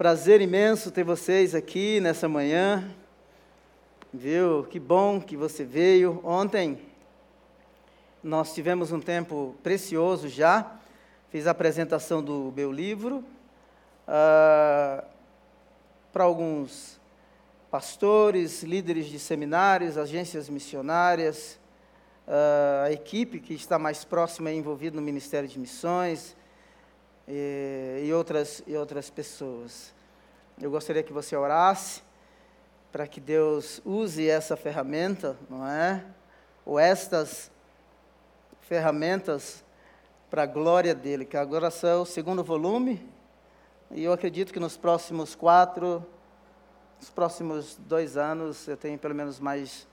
Prazer imenso ter vocês aqui nessa manhã. Viu? Que bom que você veio. Ontem nós tivemos um tempo precioso já. Fiz a apresentação do meu livro uh, para alguns pastores, líderes de seminários, agências missionárias, uh, a equipe que está mais próxima e envolvida no Ministério de Missões e, e, outras, e outras pessoas. Eu gostaria que você orasse para que Deus use essa ferramenta, não é? Ou estas ferramentas para a glória dele, que agora são o segundo volume, e eu acredito que nos próximos quatro, nos próximos dois anos, eu tenho pelo menos mais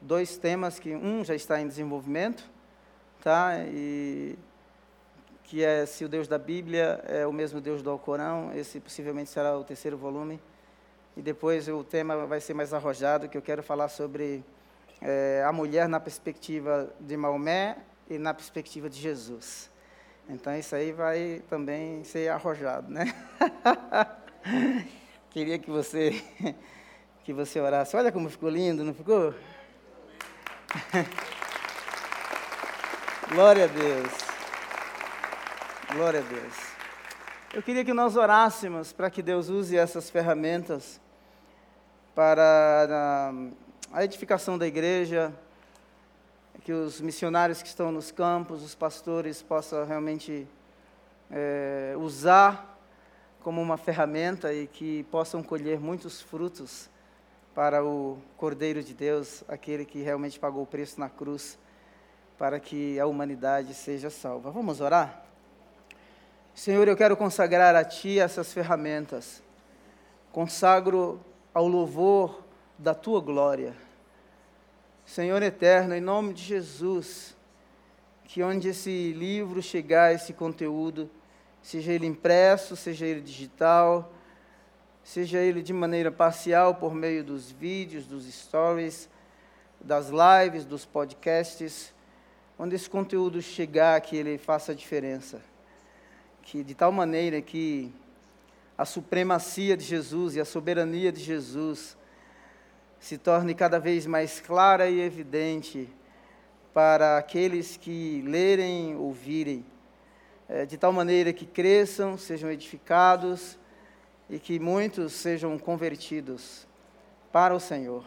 dois temas, que um já está em desenvolvimento, tá? E que é se o Deus da Bíblia é o mesmo Deus do Alcorão, esse possivelmente será o terceiro volume. E depois o tema vai ser mais arrojado, que eu quero falar sobre é, a mulher na perspectiva de Maomé e na perspectiva de Jesus. Então isso aí vai também ser arrojado, né? Queria que você que você orasse. Olha como ficou lindo, não ficou? Glória a Deus. Glória a Deus. Eu queria que nós orássemos para que Deus use essas ferramentas para a edificação da igreja, que os missionários que estão nos campos, os pastores, possam realmente é, usar como uma ferramenta e que possam colher muitos frutos para o Cordeiro de Deus, aquele que realmente pagou o preço na cruz para que a humanidade seja salva. Vamos orar? Senhor, eu quero consagrar a Ti essas ferramentas. Consagro ao louvor da Tua glória Senhor eterno, em nome de Jesus, que onde esse livro chegar, esse conteúdo, seja ele impresso, seja ele digital, seja ele de maneira parcial por meio dos vídeos, dos stories, das lives, dos podcasts, onde esse conteúdo chegar, que ele faça a diferença. Que de tal maneira que a supremacia de Jesus e a soberania de Jesus se torne cada vez mais clara e evidente para aqueles que lerem, ouvirem, é, de tal maneira que cresçam, sejam edificados e que muitos sejam convertidos para o Senhor,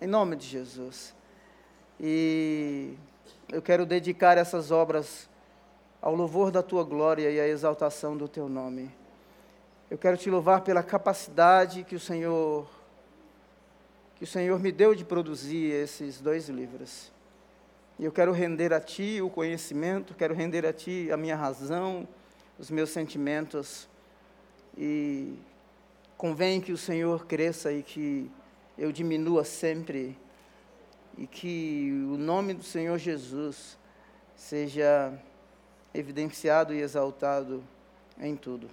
em nome de Jesus. E eu quero dedicar essas obras ao louvor da tua glória e à exaltação do teu nome. Eu quero te louvar pela capacidade que o Senhor que o Senhor me deu de produzir esses dois livros. E eu quero render a Ti o conhecimento, quero render a Ti a minha razão, os meus sentimentos. E convém que o Senhor cresça e que eu diminua sempre. E que o nome do Senhor Jesus seja evidenciado e exaltado em tudo.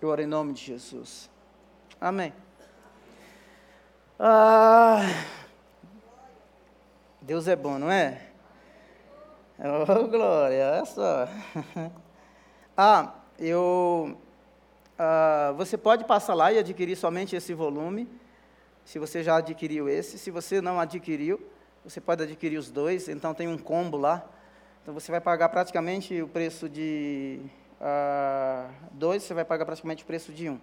Eu oro em nome de Jesus. Amém. Ah, Deus é bom, não é? Oh, glória, olha só. Ah, eu. Ah, você pode passar lá e adquirir somente esse volume, se você já adquiriu esse. Se você não adquiriu, você pode adquirir os dois, então tem um combo lá. Então você vai pagar praticamente o preço de ah, dois, você vai pagar praticamente o preço de um,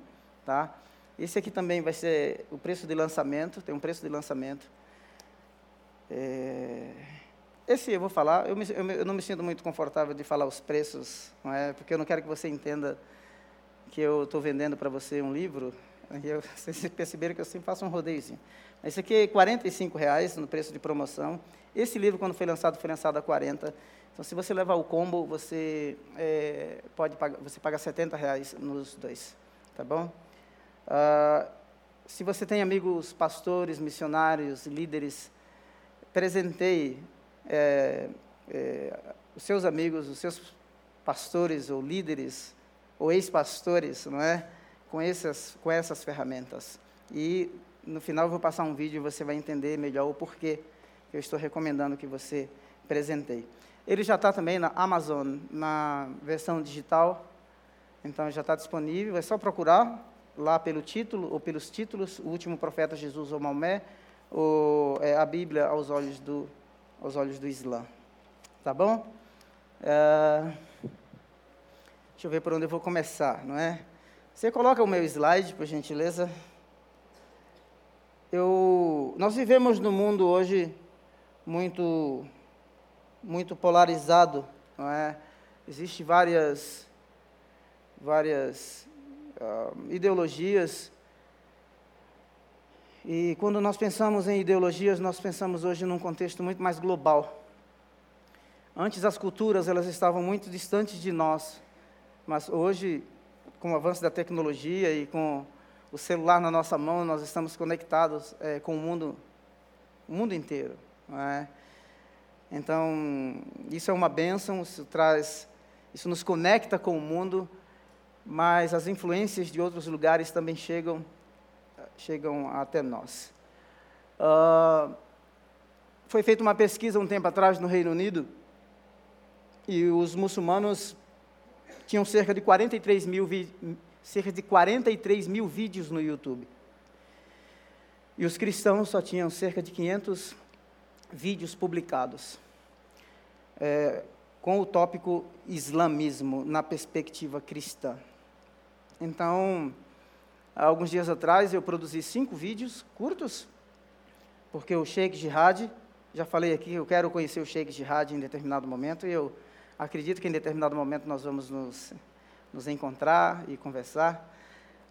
tá? Esse aqui também vai ser o preço de lançamento, tem um preço de lançamento. É, esse eu vou falar, eu, me, eu, eu, não me sinto muito confortável de falar os preços, não é? porque eu não quero que você entenda que eu estou vendendo para você um livro, e eu, vocês perceberam que eu sempre faço um rodeiozinho. Esse aqui é R$ reais no preço de promoção. Esse livro, quando foi lançado, foi lançado a 40. Então, se você levar o combo, você é, pode pagar, você paga 70 reais nos dois, tá bom? Uh, se você tem amigos pastores, missionários, líderes, presenteie é, é, os seus amigos, os seus pastores ou líderes ou ex-pastores, não é? Com essas, com essas ferramentas. E no final eu vou passar um vídeo e você vai entender melhor o porquê que eu estou recomendando que você presenteie. Ele já está também na Amazon, na versão digital, então já está disponível, é só procurar lá pelo título, ou pelos títulos, o último profeta Jesus ou Maomé, ou é, a Bíblia aos olhos do, aos olhos do Islã. Tá bom? É, deixa eu ver por onde eu vou começar, não é? Você coloca o meu slide, por gentileza. Eu, nós vivemos num mundo hoje muito, muito polarizado, não é? Existem várias, várias uh, ideologias. E quando nós pensamos em ideologias, nós pensamos hoje num contexto muito mais global. Antes as culturas elas estavam muito distantes de nós, mas hoje, com o avanço da tecnologia e com o celular na nossa mão, nós estamos conectados é, com o mundo, o mundo inteiro. É? Então, isso é uma bênção, isso traz, isso nos conecta com o mundo, mas as influências de outros lugares também chegam, chegam até nós. Uh, foi feita uma pesquisa um tempo atrás no Reino Unido e os muçulmanos tinham cerca de 43 mil, cerca de 43 mil vídeos no YouTube. E os cristãos só tinham cerca de 500 vídeos publicados. É, com o tópico islamismo na perspectiva cristã. Então, alguns dias atrás eu produzi cinco vídeos curtos, porque o Sheikh Jihad, já falei aqui, eu quero conhecer o Sheikh Jihad em determinado momento, e eu acredito que em determinado momento nós vamos nos, nos encontrar e conversar.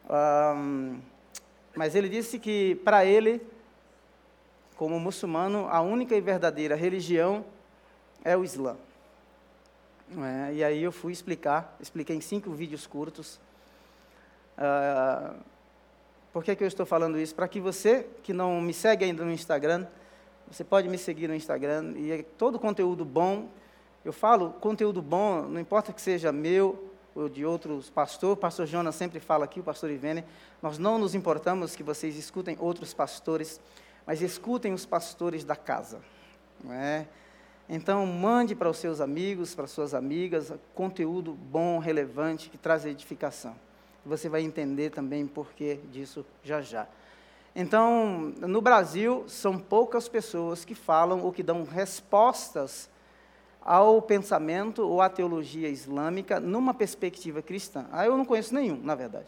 Um, mas ele disse que, para ele, como muçulmano, a única e verdadeira religião é o Islã. É, e aí eu fui explicar, expliquei em cinco vídeos curtos. Uh, por que, que eu estou falando isso? Para que você que não me segue ainda no Instagram, você pode me seguir no Instagram e é todo conteúdo bom eu falo conteúdo bom, não importa que seja meu ou de outros pastores, o pastor Jonas sempre fala aqui, o pastor Ivene, nós não nos importamos que vocês escutem outros pastores, mas escutem os pastores da casa. Não é? Então, mande para os seus amigos, para as suas amigas, conteúdo bom, relevante, que traz edificação. Você vai entender também por que disso já já. Então, no Brasil, são poucas pessoas que falam ou que dão respostas ao pensamento ou à teologia islâmica numa perspectiva cristã. Ah, eu não conheço nenhum, na verdade.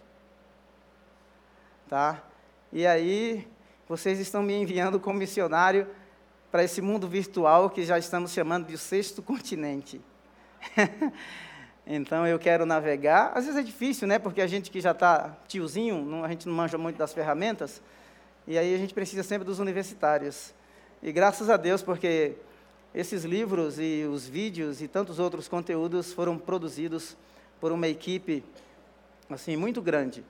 Tá? E aí, vocês estão me enviando como missionário para esse mundo virtual que já estamos chamando de sexto continente. então eu quero navegar. Às vezes é difícil, né? Porque a gente que já está tiozinho, não, a gente não manja muito das ferramentas. E aí a gente precisa sempre dos universitários. E graças a Deus, porque esses livros e os vídeos e tantos outros conteúdos foram produzidos por uma equipe assim muito grande.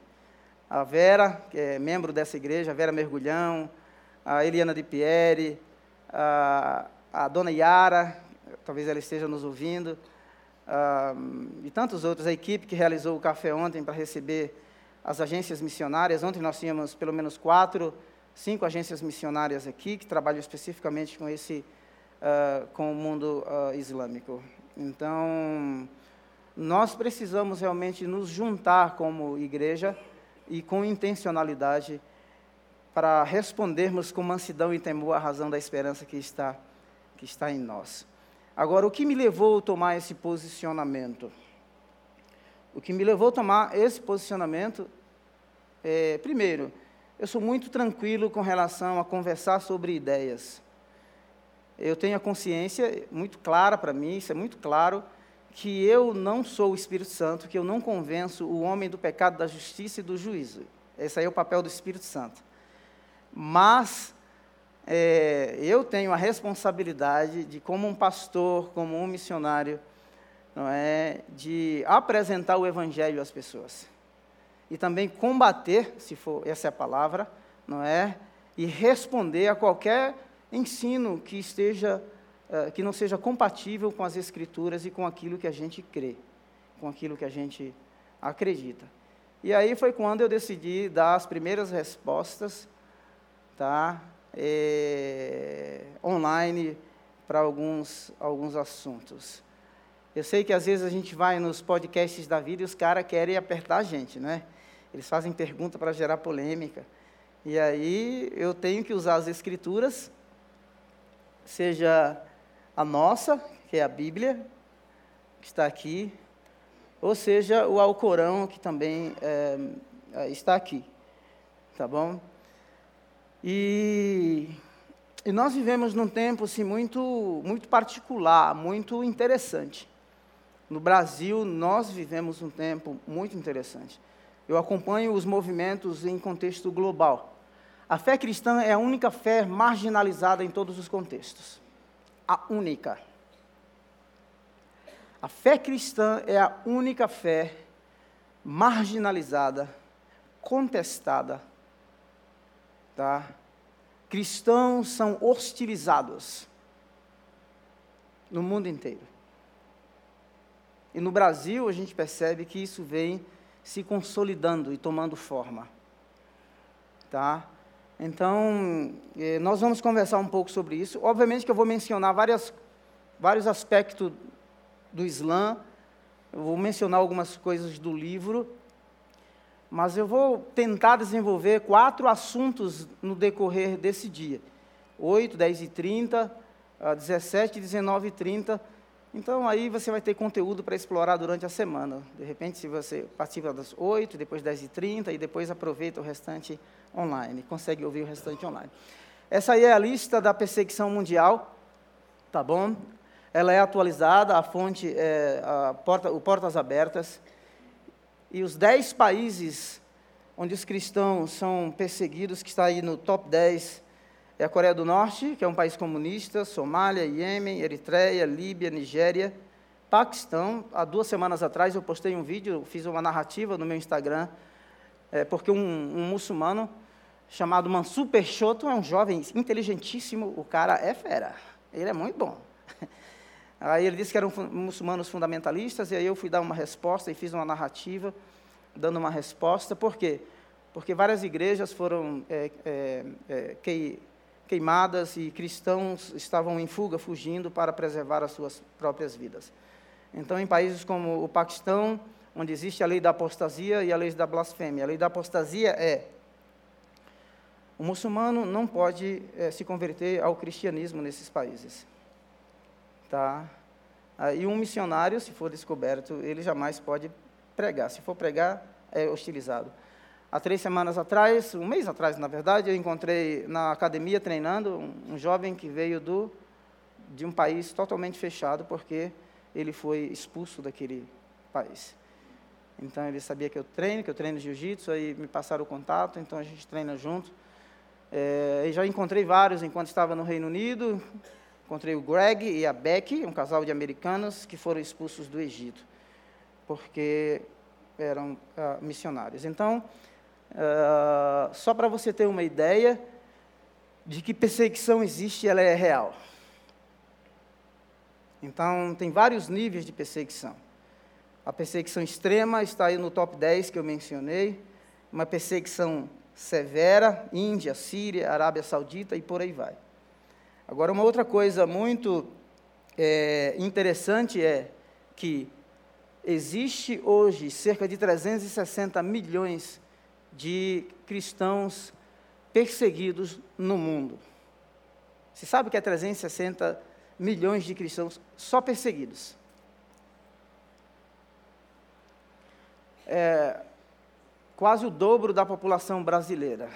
A Vera, que é membro dessa igreja, a Vera Mergulhão, a Eliana de Pieri, a, a Dona Yara, talvez ela esteja nos ouvindo, e tantos outros, a equipe que realizou o café ontem para receber as agências missionárias. Ontem nós tínhamos pelo menos quatro, cinco agências missionárias aqui que trabalham especificamente com esse uh, com o mundo uh, islâmico. Então, nós precisamos realmente nos juntar como igreja e com intencionalidade para respondermos com mansidão e temor à razão da esperança que está, que está em nós. Agora, o que me levou a tomar esse posicionamento? O que me levou a tomar esse posicionamento é, primeiro, eu sou muito tranquilo com relação a conversar sobre ideias eu tenho a consciência muito clara para mim, isso é muito claro, que eu não sou o Espírito Santo, que eu não convenço o homem do pecado, da justiça e do juízo. Esse aí é o papel do Espírito Santo. Mas é, eu tenho a responsabilidade de, como um pastor, como um missionário, não é, de apresentar o Evangelho às pessoas e também combater, se for essa é a palavra, não é, e responder a qualquer ensino que esteja uh, que não seja compatível com as escrituras e com aquilo que a gente crê, com aquilo que a gente acredita. E aí foi quando eu decidi dar as primeiras respostas, tá, é, online para alguns alguns assuntos. Eu sei que às vezes a gente vai nos podcasts da vida e os caras querem apertar a gente, né? Eles fazem pergunta para gerar polêmica. E aí eu tenho que usar as escrituras, seja a nossa, que é a Bíblia, que está aqui, ou seja, o Alcorão, que também é, está aqui. Tá bom? E, e nós vivemos num tempo assim, muito, muito particular, muito interessante. No Brasil, nós vivemos um tempo muito interessante. Eu acompanho os movimentos em contexto global. A fé cristã é a única fé marginalizada em todos os contextos. A única. A fé cristã é a única fé marginalizada, contestada, tá? Cristãos são hostilizados no mundo inteiro. E no Brasil a gente percebe que isso vem se consolidando e tomando forma. Tá? Então, eh, nós vamos conversar um pouco sobre isso. Obviamente que eu vou mencionar várias, vários aspectos do Islã, eu vou mencionar algumas coisas do livro, mas eu vou tentar desenvolver quatro assuntos no decorrer desse dia. 8, 10 e 30, 17, 19 e 30. Então, aí você vai ter conteúdo para explorar durante a semana. De repente, se você participa das 8, depois 10 e 30 e depois aproveita o restante online, consegue ouvir o restante online. Essa aí é a lista da perseguição mundial, tá bom? Ela é atualizada, a fonte é a porta, o Portas Abertas. E os dez países onde os cristãos são perseguidos, que está aí no top 10, é a Coreia do Norte, que é um país comunista, Somália, Iêmen, Eritreia, Líbia, Nigéria, Paquistão. Há duas semanas atrás eu postei um vídeo, fiz uma narrativa no meu Instagram, é, porque um, um muçulmano chamado Mansur Peixoto é um jovem inteligentíssimo, o cara é fera, ele é muito bom. Aí ele disse que eram muçulmanos fundamentalistas, e aí eu fui dar uma resposta e fiz uma narrativa, dando uma resposta. Por quê? Porque várias igrejas foram é, é, é, queimadas e cristãos estavam em fuga, fugindo para preservar as suas próprias vidas. Então, em países como o Paquistão, onde existe a lei da apostasia e a lei da blasfêmia, a lei da apostasia é o muçulmano não pode é, se converter ao cristianismo nesses países. Tá? E um missionário, se for descoberto, ele jamais pode pregar. Se for pregar, é hostilizado. Há três semanas atrás, um mês atrás, na verdade, eu encontrei na academia treinando um, um jovem que veio do, de um país totalmente fechado, porque ele foi expulso daquele país. Então ele sabia que eu treino, que eu treino jiu-jitsu, aí me passaram o contato, então a gente treina junto. É, já encontrei vários enquanto estava no Reino Unido, Encontrei o Greg e a Becky, um casal de americanos que foram expulsos do Egito, porque eram uh, missionários. Então, uh, só para você ter uma ideia de que perseguição existe, ela é real. Então, tem vários níveis de perseguição. A perseguição extrema está aí no top 10 que eu mencionei, uma perseguição severa, Índia, Síria, Arábia Saudita e por aí vai. Agora, uma outra coisa muito é, interessante é que existe hoje cerca de 360 milhões de cristãos perseguidos no mundo. Você sabe que é 360 milhões de cristãos só perseguidos? É quase o dobro da população brasileira.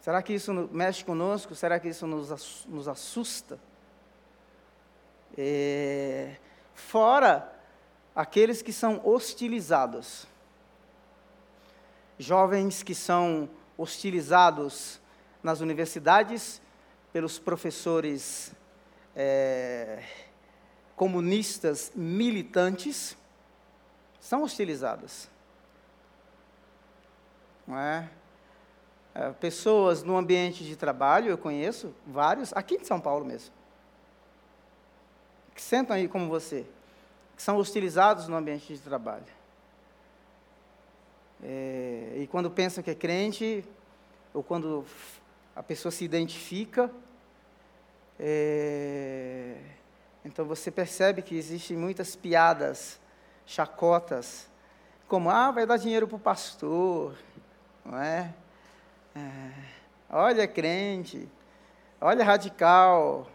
Será que isso mexe conosco? Será que isso nos, nos assusta? É, fora aqueles que são hostilizados. Jovens que são hostilizados nas universidades pelos professores é, comunistas militantes, são hostilizados. Não é? É, pessoas no ambiente de trabalho, eu conheço vários, aqui em São Paulo mesmo, que sentam aí como você, que são hostilizados no ambiente de trabalho. É, e quando pensa que é crente, ou quando a pessoa se identifica, é, então você percebe que existem muitas piadas, chacotas, como, ah, vai dar dinheiro para o pastor, não é? é? Olha crente, olha radical,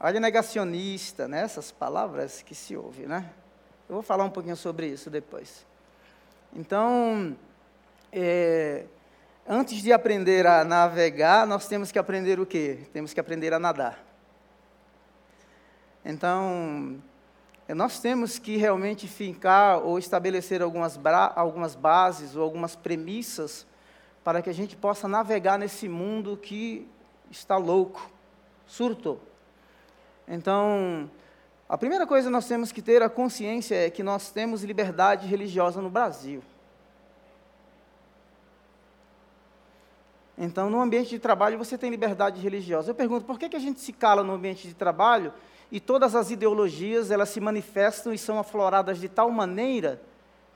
olha negacionista, né? Essas palavras que se ouve, né? Eu vou falar um pouquinho sobre isso depois. Então, é, antes de aprender a navegar, nós temos que aprender o quê? Temos que aprender a nadar. Então, nós temos que realmente fincar ou estabelecer algumas, algumas bases ou algumas premissas para que a gente possa navegar nesse mundo que está louco, surto. Então, a primeira coisa que nós temos que ter a consciência é que nós temos liberdade religiosa no Brasil. Então, no ambiente de trabalho, você tem liberdade religiosa. Eu pergunto, por que, que a gente se cala no ambiente de trabalho e todas as ideologias, elas se manifestam e são afloradas de tal maneira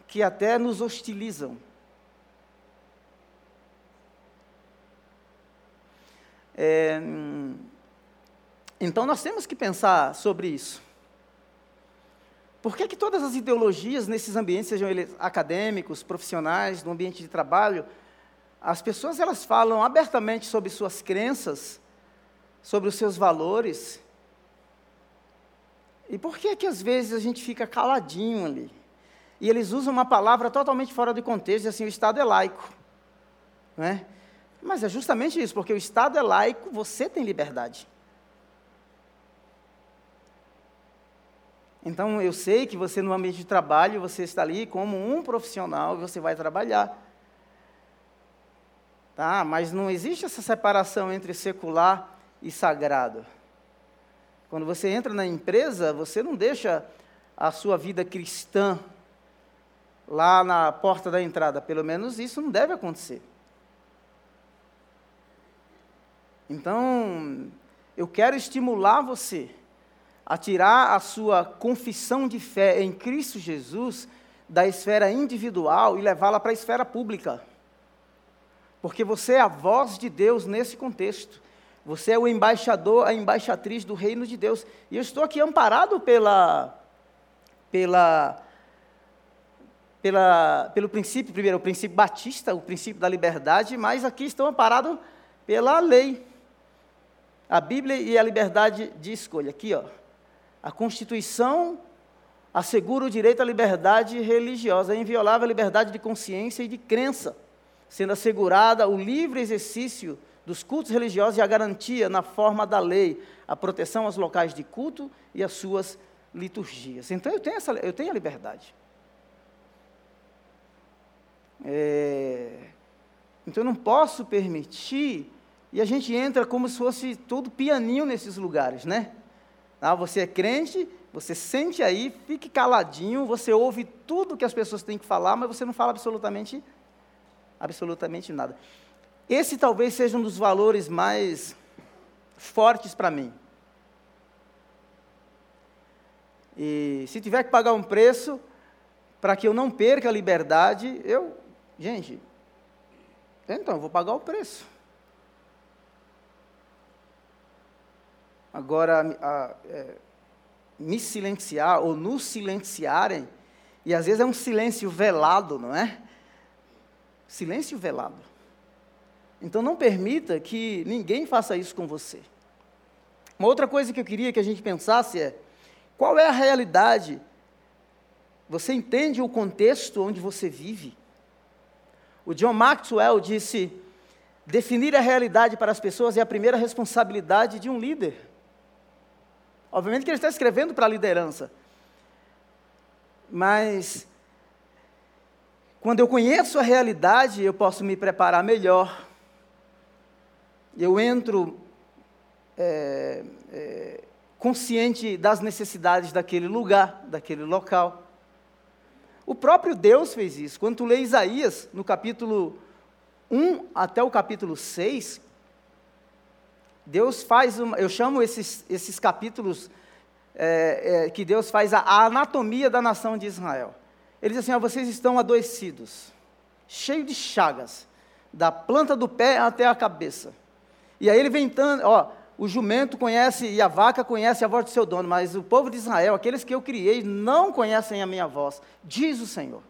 que até nos hostilizam? É, então, nós temos que pensar sobre isso. Por que, que todas as ideologias nesses ambientes, sejam eles acadêmicos, profissionais, no ambiente de trabalho, as pessoas elas falam abertamente sobre suas crenças, sobre os seus valores. E por que que às vezes a gente fica caladinho ali? E eles usam uma palavra totalmente fora de contexto, assim, o Estado é laico. Não é? Mas é justamente isso, porque o Estado é laico, você tem liberdade. Então eu sei que você no ambiente de trabalho, você está ali como um profissional e você vai trabalhar. Tá? Mas não existe essa separação entre secular e sagrado. Quando você entra na empresa, você não deixa a sua vida cristã lá na porta da entrada. Pelo menos isso não deve acontecer. Então, eu quero estimular você a tirar a sua confissão de fé em Cristo Jesus da esfera individual e levá-la para a esfera pública. Porque você é a voz de Deus nesse contexto. Você é o embaixador, a embaixatriz do reino de Deus. E eu estou aqui amparado pela, pela, pela, pelo princípio, primeiro, o princípio batista, o princípio da liberdade, mas aqui estou amparado pela lei. A Bíblia e a liberdade de escolha. Aqui, ó. A Constituição assegura o direito à liberdade religiosa, a inviolável liberdade de consciência e de crença sendo assegurada o livre exercício dos cultos religiosos e a garantia, na forma da lei, a proteção aos locais de culto e às suas liturgias. Então eu tenho, essa, eu tenho a liberdade. É, então eu não posso permitir, e a gente entra como se fosse todo pianinho nesses lugares, né? Ah, você é crente, você sente aí, fique caladinho, você ouve tudo que as pessoas têm que falar, mas você não fala absolutamente absolutamente nada. Esse talvez seja um dos valores mais fortes para mim. E se tiver que pagar um preço para que eu não perca a liberdade, eu, gente, então eu vou pagar o preço. Agora, a, é, me silenciar ou nos silenciarem, e às vezes é um silêncio velado, não é? silêncio velado. Então não permita que ninguém faça isso com você. Uma outra coisa que eu queria que a gente pensasse é: qual é a realidade? Você entende o contexto onde você vive? O John Maxwell disse: definir a realidade para as pessoas é a primeira responsabilidade de um líder. Obviamente que ele está escrevendo para a liderança. Mas quando eu conheço a realidade, eu posso me preparar melhor. Eu entro é, é, consciente das necessidades daquele lugar, daquele local. O próprio Deus fez isso. Quando tu lê Isaías, no capítulo 1 até o capítulo 6, Deus faz, uma, eu chamo esses, esses capítulos é, é, que Deus faz a, a anatomia da nação de Israel. Ele diz assim: ó, vocês estão adoecidos, cheios de chagas, da planta do pé até a cabeça. E aí ele vem, ó, o jumento conhece e a vaca conhece a voz do seu dono, mas o povo de Israel, aqueles que eu criei, não conhecem a minha voz, diz o Senhor.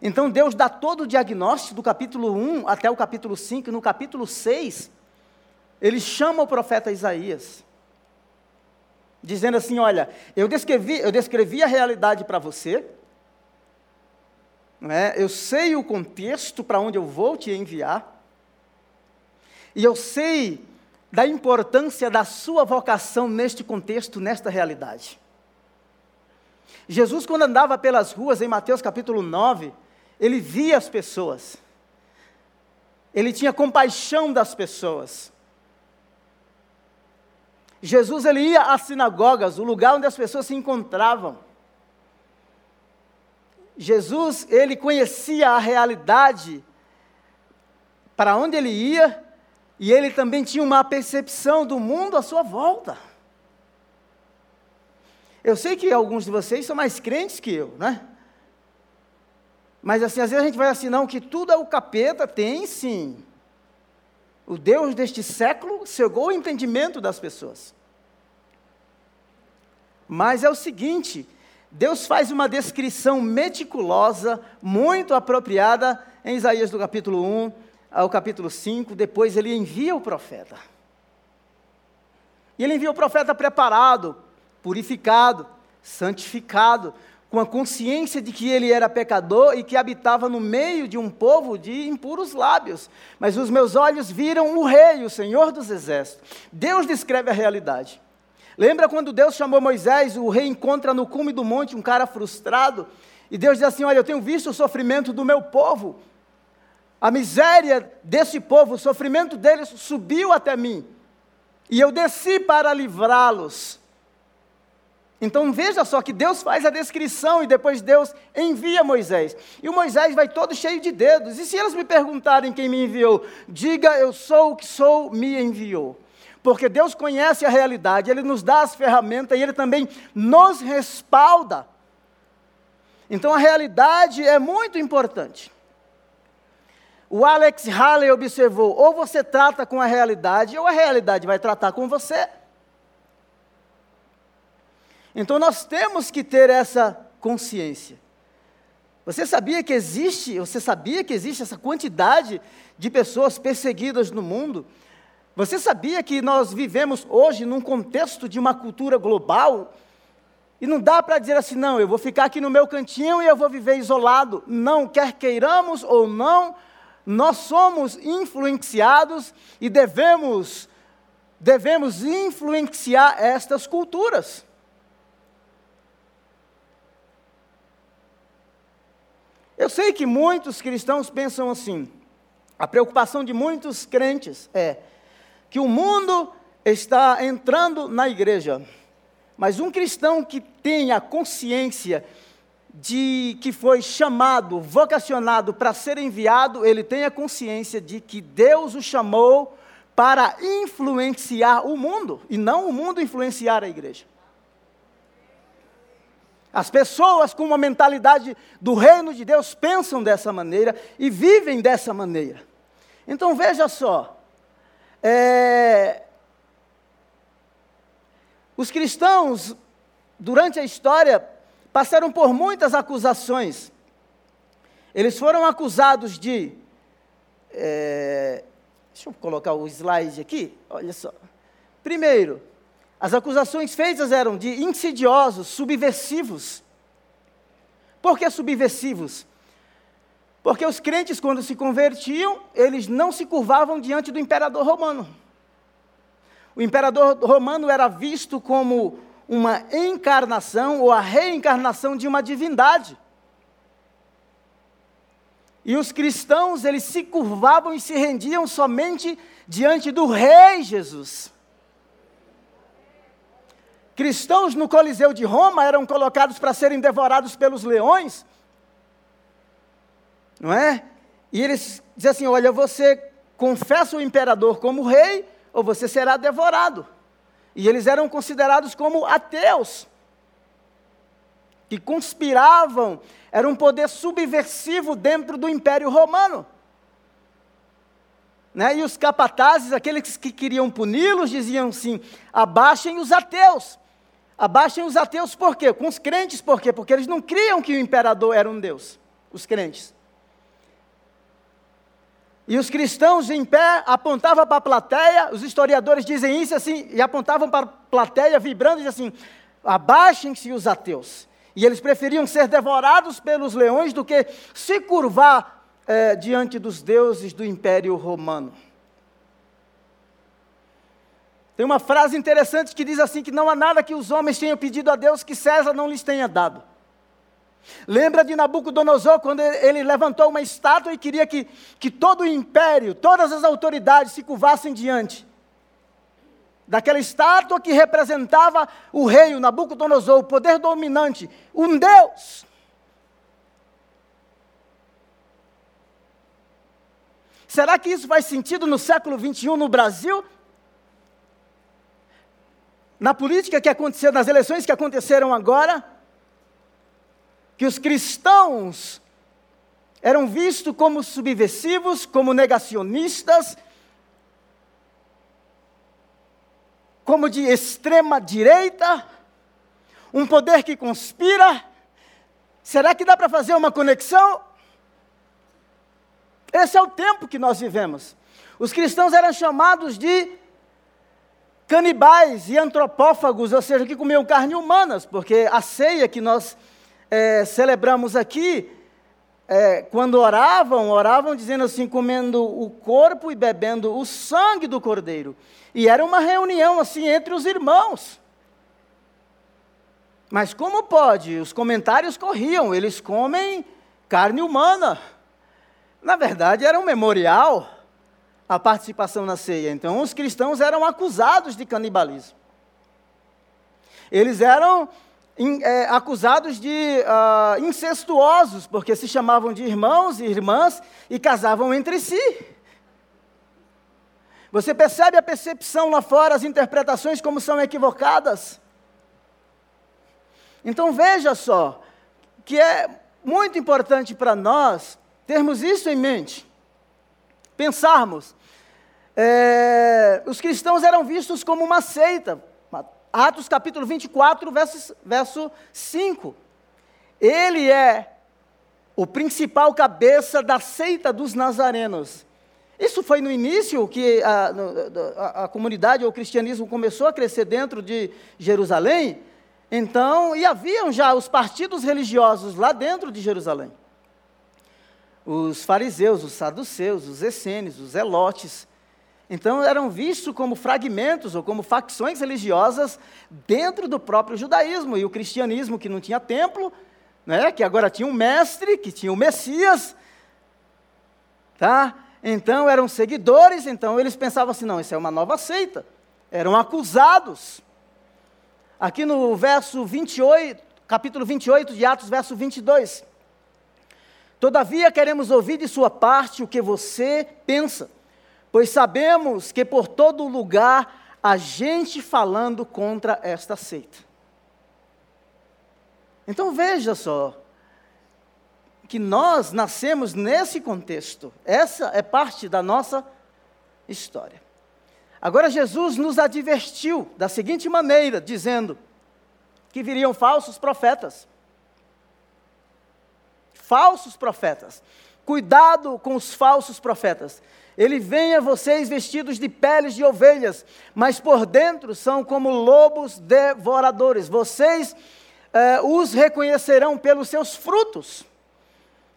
Então Deus dá todo o diagnóstico do capítulo 1 até o capítulo 5, e no capítulo 6, ele chama o profeta Isaías, dizendo assim: Olha, eu descrevi, eu descrevi a realidade para você, não é? eu sei o contexto para onde eu vou te enviar, e eu sei da importância da sua vocação neste contexto, nesta realidade. Jesus, quando andava pelas ruas, em Mateus capítulo 9, ele via as pessoas, ele tinha compaixão das pessoas. Jesus ele ia às sinagogas, o lugar onde as pessoas se encontravam. Jesus ele conhecia a realidade para onde ele ia e ele também tinha uma percepção do mundo à sua volta. Eu sei que alguns de vocês são mais crentes que eu, né? Mas assim, às vezes a gente vai assim, não, que tudo é o capeta, tem sim. O Deus deste século cegou o entendimento das pessoas. Mas é o seguinte, Deus faz uma descrição meticulosa, muito apropriada, em Isaías do capítulo 1 ao capítulo 5, depois ele envia o profeta. E ele envia o profeta preparado, purificado, santificado, com a consciência de que ele era pecador e que habitava no meio de um povo de impuros lábios. Mas os meus olhos viram o Rei, o Senhor dos Exércitos. Deus descreve a realidade. Lembra quando Deus chamou Moisés, o rei encontra no cume do monte um cara frustrado, e Deus diz assim: Olha, eu tenho visto o sofrimento do meu povo, a miséria desse povo, o sofrimento deles subiu até mim, e eu desci para livrá-los. Então veja só que Deus faz a descrição e depois Deus envia Moisés. E o Moisés vai todo cheio de dedos. E se eles me perguntarem quem me enviou, diga eu sou o que sou, me enviou. Porque Deus conhece a realidade, Ele nos dá as ferramentas e Ele também nos respalda. Então a realidade é muito importante. O Alex Haley observou: ou você trata com a realidade, ou a realidade vai tratar com você. Então nós temos que ter essa consciência. Você sabia que existe, você sabia que existe essa quantidade de pessoas perseguidas no mundo? Você sabia que nós vivemos hoje num contexto de uma cultura global? E não dá para dizer assim, não, eu vou ficar aqui no meu cantinho e eu vou viver isolado. Não, quer queiramos ou não, nós somos influenciados e devemos devemos influenciar estas culturas. Eu sei que muitos cristãos pensam assim. A preocupação de muitos crentes é que o mundo está entrando na igreja. Mas um cristão que tenha consciência de que foi chamado, vocacionado para ser enviado, ele tenha consciência de que Deus o chamou para influenciar o mundo e não o mundo influenciar a igreja. As pessoas com uma mentalidade do reino de Deus pensam dessa maneira e vivem dessa maneira. Então veja só, é, os cristãos, durante a história, passaram por muitas acusações. Eles foram acusados de. É, deixa eu colocar o slide aqui, olha só. Primeiro, as acusações feitas eram de insidiosos, subversivos. Por que subversivos? Porque os crentes, quando se convertiam, eles não se curvavam diante do imperador romano. O imperador romano era visto como uma encarnação ou a reencarnação de uma divindade. E os cristãos, eles se curvavam e se rendiam somente diante do rei Jesus. Cristãos no Coliseu de Roma eram colocados para serem devorados pelos leões, não é? E eles diziam assim: olha, você confessa o imperador como rei, ou você será devorado. E eles eram considerados como ateus, que conspiravam, era um poder subversivo dentro do Império Romano. Né? E os capatazes, aqueles que queriam puni-los, diziam assim: abaixem os ateus. Abaixem os ateus por quê? Com os crentes por quê? Porque eles não criam que o imperador era um Deus. os crentes. E os cristãos em pé apontavam para a plateia, os historiadores dizem isso assim, e apontavam para a plateia, vibrando, e diziam assim: abaixem-se os ateus. E eles preferiam ser devorados pelos leões do que se curvar é, diante dos deuses do Império Romano. Tem uma frase interessante que diz assim: que não há nada que os homens tenham pedido a Deus que César não lhes tenha dado. Lembra de Nabucodonosor, quando ele levantou uma estátua e queria que, que todo o império, todas as autoridades se curvassem diante daquela estátua que representava o rei, o Nabucodonosor, o poder dominante, um Deus. Será que isso faz sentido no século 21 no Brasil? Na política que aconteceu, nas eleições que aconteceram agora? que os cristãos eram vistos como subversivos, como negacionistas, como de extrema direita, um poder que conspira. Será que dá para fazer uma conexão? Esse é o tempo que nós vivemos. Os cristãos eram chamados de canibais e antropófagos, ou seja, que comiam carne humanas, porque a ceia que nós é, celebramos aqui, é, quando oravam, oravam dizendo assim, comendo o corpo e bebendo o sangue do cordeiro. E era uma reunião assim entre os irmãos. Mas como pode? Os comentários corriam, eles comem carne humana. Na verdade, era um memorial a participação na ceia. Então, os cristãos eram acusados de canibalismo. Eles eram é, acusados de uh, incestuosos, porque se chamavam de irmãos e irmãs e casavam entre si. Você percebe a percepção lá fora, as interpretações como são equivocadas? Então veja só, que é muito importante para nós termos isso em mente, pensarmos. É, os cristãos eram vistos como uma seita, Atos capítulo 24, verso, verso 5. Ele é o principal cabeça da seita dos nazarenos. Isso foi no início que a, a, a comunidade ou o cristianismo começou a crescer dentro de Jerusalém. Então, e haviam já os partidos religiosos lá dentro de Jerusalém. Os fariseus, os saduceus, os essênios, os elotes, então eram vistos como fragmentos ou como facções religiosas dentro do próprio judaísmo. E o cristianismo, que não tinha templo, né, que agora tinha um mestre, que tinha o Messias, tá? Então eram seguidores, então eles pensavam assim: não, isso é uma nova seita. Eram acusados. Aqui no verso 28, capítulo 28 de Atos, verso 22. Todavia queremos ouvir de sua parte o que você pensa pois sabemos que por todo lugar há gente falando contra esta seita. Então veja só, que nós nascemos nesse contexto, essa é parte da nossa história. Agora, Jesus nos advertiu da seguinte maneira, dizendo que viriam falsos profetas. Falsos profetas. Cuidado com os falsos profetas. Ele vem a vocês vestidos de peles de ovelhas, mas por dentro são como lobos devoradores. Vocês eh, os reconhecerão pelos seus frutos.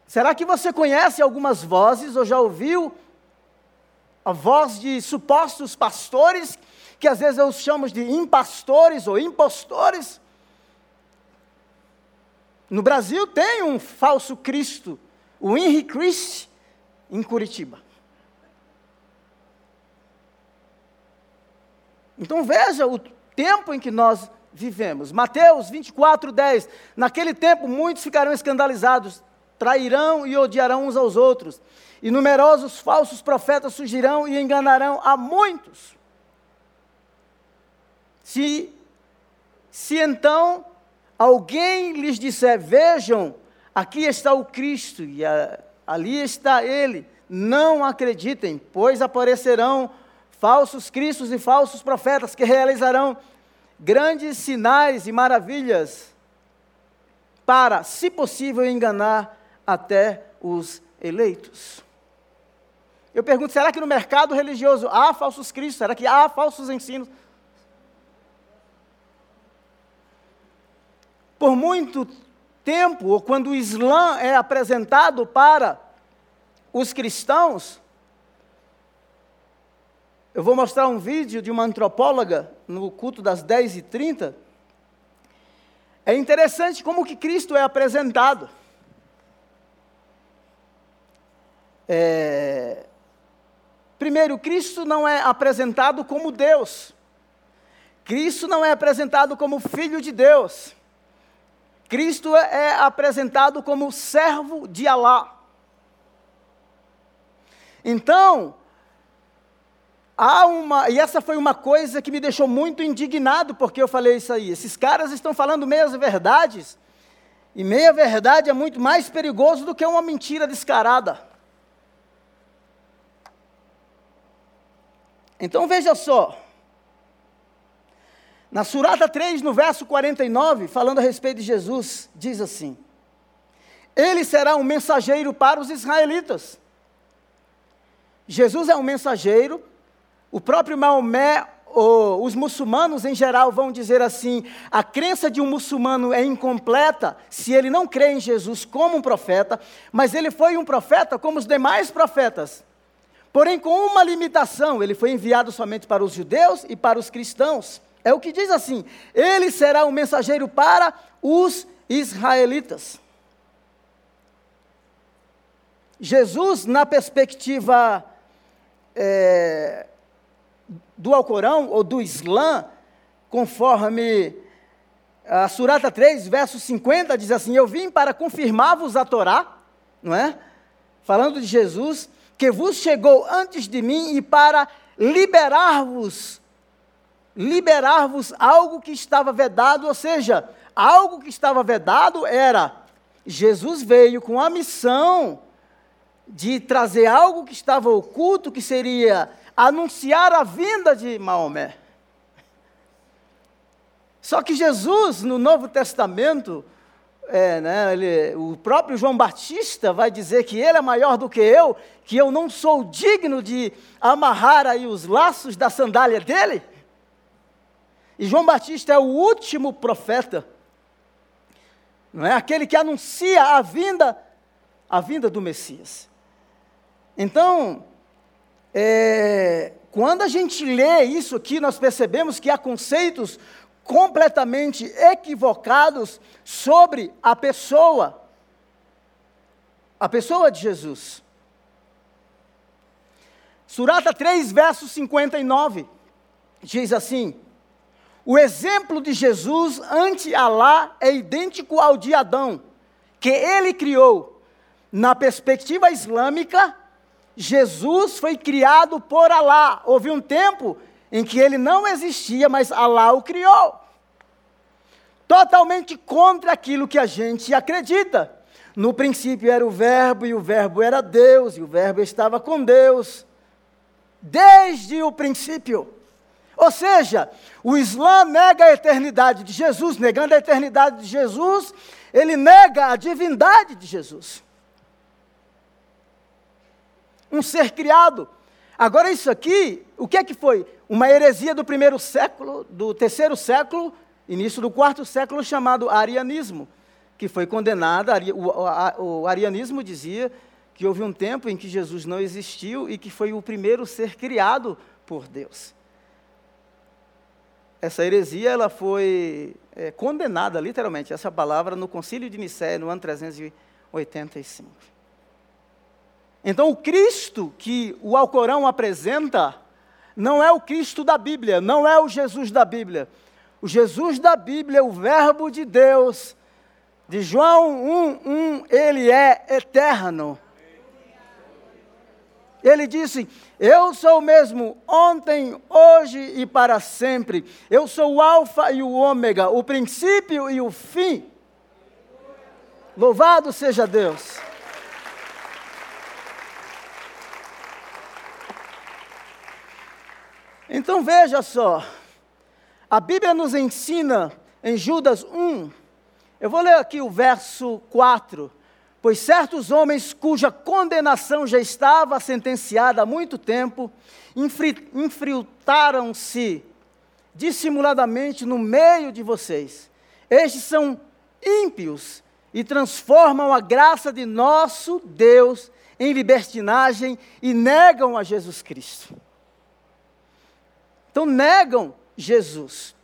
Será que você conhece algumas vozes ou já ouviu a voz de supostos pastores, que às vezes eu os chamo de impastores ou impostores? No Brasil tem um falso Cristo, o Henry Christ, em Curitiba. Então veja o tempo em que nós vivemos. Mateus 24, 10. Naquele tempo muitos ficarão escandalizados, trairão e odiarão uns aos outros. E numerosos falsos profetas surgirão e enganarão a muitos. Se, se então alguém lhes disser, vejam, aqui está o Cristo e a, ali está ele, não acreditem, pois aparecerão falsos cristos e falsos profetas que realizarão grandes sinais e maravilhas para, se possível, enganar até os eleitos. Eu pergunto, será que no mercado religioso há falsos cristos? Será que há falsos ensinos? Por muito tempo, ou quando o Islã é apresentado para os cristãos, eu vou mostrar um vídeo de uma antropóloga no culto das 10h30. É interessante como que Cristo é apresentado. É... Primeiro, Cristo não é apresentado como Deus. Cristo não é apresentado como Filho de Deus. Cristo é apresentado como servo de Alá. Então, há uma, e essa foi uma coisa que me deixou muito indignado, porque eu falei isso aí. Esses caras estão falando meias verdades, e meia verdade é muito mais perigoso do que uma mentira descarada. Então veja só, na Surata 3, no verso 49, falando a respeito de Jesus, diz assim: Ele será um mensageiro para os israelitas. Jesus é um mensageiro, o próprio Maomé, os muçulmanos em geral vão dizer assim: a crença de um muçulmano é incompleta se ele não crê em Jesus como um profeta, mas ele foi um profeta como os demais profetas. Porém, com uma limitação, ele foi enviado somente para os judeus e para os cristãos. É o que diz assim: ele será um mensageiro para os israelitas. Jesus, na perspectiva é, do Alcorão ou do Islã, conforme a Surata 3, verso 50, diz assim: Eu vim para confirmar-vos a Torá, não é? Falando de Jesus, que vos chegou antes de mim e para liberar-vos liberar-vos algo que estava vedado, ou seja, algo que estava vedado era Jesus veio com a missão de trazer algo que estava oculto, que seria anunciar a vinda de Maomé. Só que Jesus, no Novo Testamento, é, né, ele, o próprio João Batista vai dizer que ele é maior do que eu, que eu não sou digno de amarrar aí os laços da sandália dele. E João Batista é o último profeta, não é? Aquele que anuncia a vinda, a vinda do Messias. Então, é, quando a gente lê isso aqui, nós percebemos que há conceitos completamente equivocados sobre a pessoa, a pessoa de Jesus. Surata 3, verso 59, diz assim: o exemplo de Jesus ante Alá é idêntico ao de Adão, que ele criou. Na perspectiva islâmica, Jesus foi criado por Alá. Houve um tempo em que ele não existia, mas Alá o criou. Totalmente contra aquilo que a gente acredita. No princípio era o Verbo, e o Verbo era Deus, e o Verbo estava com Deus. Desde o princípio. Ou seja, o Islã nega a eternidade de Jesus, negando a eternidade de Jesus, ele nega a divindade de Jesus. Um ser criado. Agora, isso aqui, o que é que foi? Uma heresia do primeiro século, do terceiro século, início do quarto século, chamado arianismo, que foi condenada. O arianismo dizia que houve um tempo em que Jesus não existiu e que foi o primeiro ser criado por Deus essa heresia ela foi é, condenada, literalmente, essa palavra, no Concílio de Nicéia, no ano 385. Então, o Cristo que o Alcorão apresenta não é o Cristo da Bíblia, não é o Jesus da Bíblia. O Jesus da Bíblia, é o Verbo de Deus, de João 1, 1, ele é eterno. Ele disse: Eu sou o mesmo ontem, hoje e para sempre. Eu sou o Alfa e o Ômega, o princípio e o fim. Louvado seja Deus. Então veja só, a Bíblia nos ensina em Judas 1, eu vou ler aqui o verso 4, Pois certos homens cuja condenação já estava sentenciada há muito tempo, infiltraram-se dissimuladamente no meio de vocês. Estes são ímpios e transformam a graça de nosso Deus em libertinagem e negam a Jesus Cristo. Então, negam Jesus.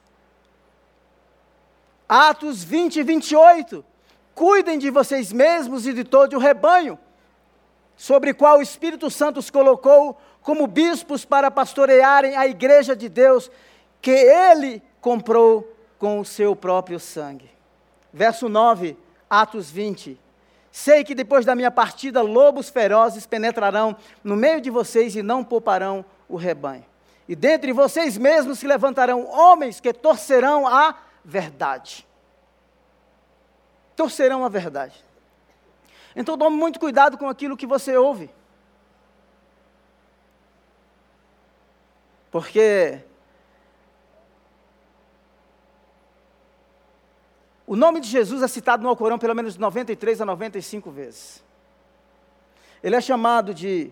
Atos 20 e 28. Cuidem de vocês mesmos e de todo o rebanho, sobre qual o Espírito Santo os colocou como bispos para pastorearem a igreja de Deus, que ele comprou com o seu próprio sangue. Verso 9, Atos 20. Sei que depois da minha partida, lobos ferozes penetrarão no meio de vocês e não pouparão o rebanho. E dentre vocês mesmos se levantarão homens que torcerão a verdade. Torcerão a verdade. Então tome muito cuidado com aquilo que você ouve. Porque o nome de Jesus é citado no Alcorão pelo menos 93 a 95 vezes. Ele é chamado de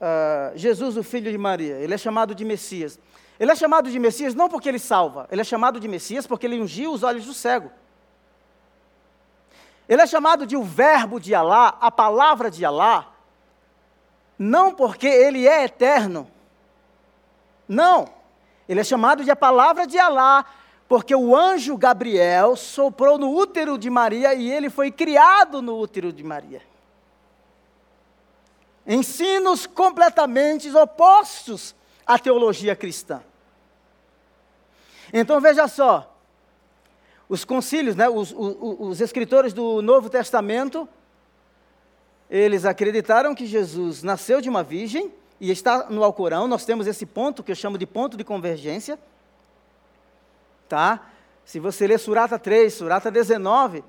uh, Jesus, o filho de Maria. Ele é chamado de Messias. Ele é chamado de Messias não porque ele salva, ele é chamado de Messias porque ele ungiu os olhos do cego. Ele é chamado de o Verbo de Alá, a palavra de Alá, não porque ele é eterno. Não. Ele é chamado de a palavra de Alá, porque o anjo Gabriel soprou no útero de Maria e ele foi criado no útero de Maria ensinos completamente opostos à teologia cristã. Então veja só, os concílios, né, os, os, os escritores do Novo Testamento, eles acreditaram que Jesus nasceu de uma virgem, e está no Alcorão, nós temos esse ponto que eu chamo de ponto de convergência. Tá? Se você ler Surata 3, Surata 19,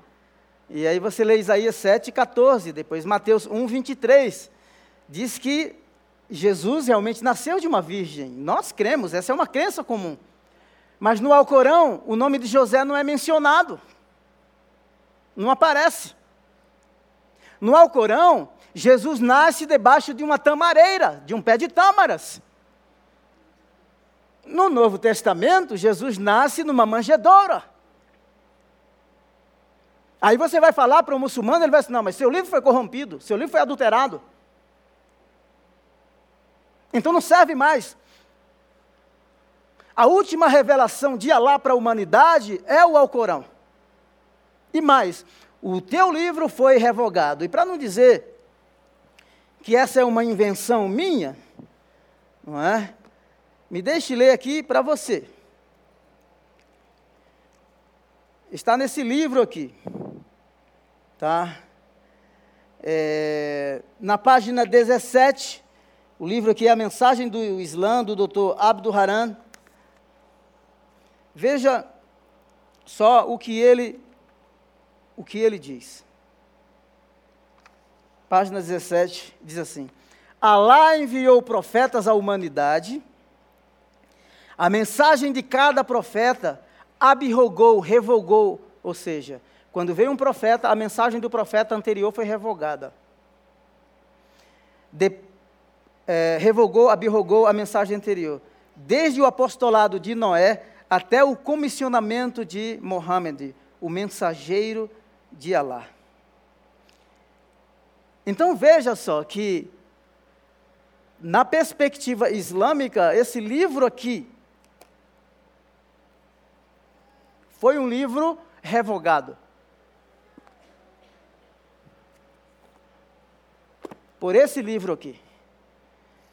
e aí você lê Isaías 7, 14, depois Mateus 1, 23, diz que Jesus realmente nasceu de uma virgem. Nós cremos, essa é uma crença comum. Mas no Alcorão, o nome de José não é mencionado. Não aparece. No Alcorão, Jesus nasce debaixo de uma tamareira, de um pé de tâmaras. No Novo Testamento, Jesus nasce numa manjedoura. Aí você vai falar para o muçulmano, ele vai dizer: não, mas seu livro foi corrompido, seu livro foi adulterado. Então não serve mais. A última revelação de Alá para a humanidade é o Alcorão. E mais, o teu livro foi revogado. E para não dizer que essa é uma invenção minha, não é? Me deixe ler aqui para você. Está nesse livro aqui, tá? É, na página 17, o livro aqui é a mensagem do Islã, do Dr. Abdul Haran. Veja só o que ele o que ele diz. Página 17 diz assim: Alá enviou profetas à humanidade. A mensagem de cada profeta abrogou, revogou, ou seja, quando veio um profeta, a mensagem do profeta anterior foi revogada. De, é, revogou, abrogou a mensagem anterior. Desde o apostolado de Noé até o comissionamento de Mohammed, o mensageiro de Alá. Então veja só que, na perspectiva islâmica, esse livro aqui foi um livro revogado. Por esse livro aqui.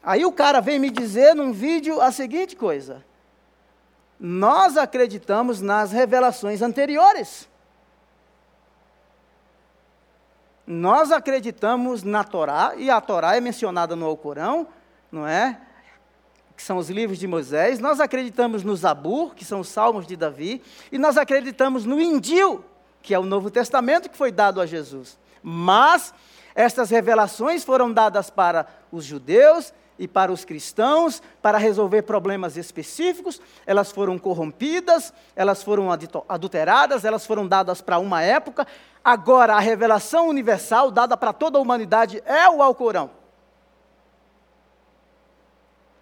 Aí o cara vem me dizer num vídeo a seguinte coisa: nós acreditamos nas revelações anteriores. Nós acreditamos na Torá, e a Torá é mencionada no Alcorão, não é? Que são os livros de Moisés. Nós acreditamos no Zabur, que são os salmos de Davi. E nós acreditamos no Indil, que é o Novo Testamento que foi dado a Jesus. Mas Estas revelações foram dadas para os judeus e para os cristãos para resolver problemas específicos, elas foram corrompidas, elas foram adulteradas, elas foram dadas para uma época. Agora, a revelação universal dada para toda a humanidade é o Alcorão.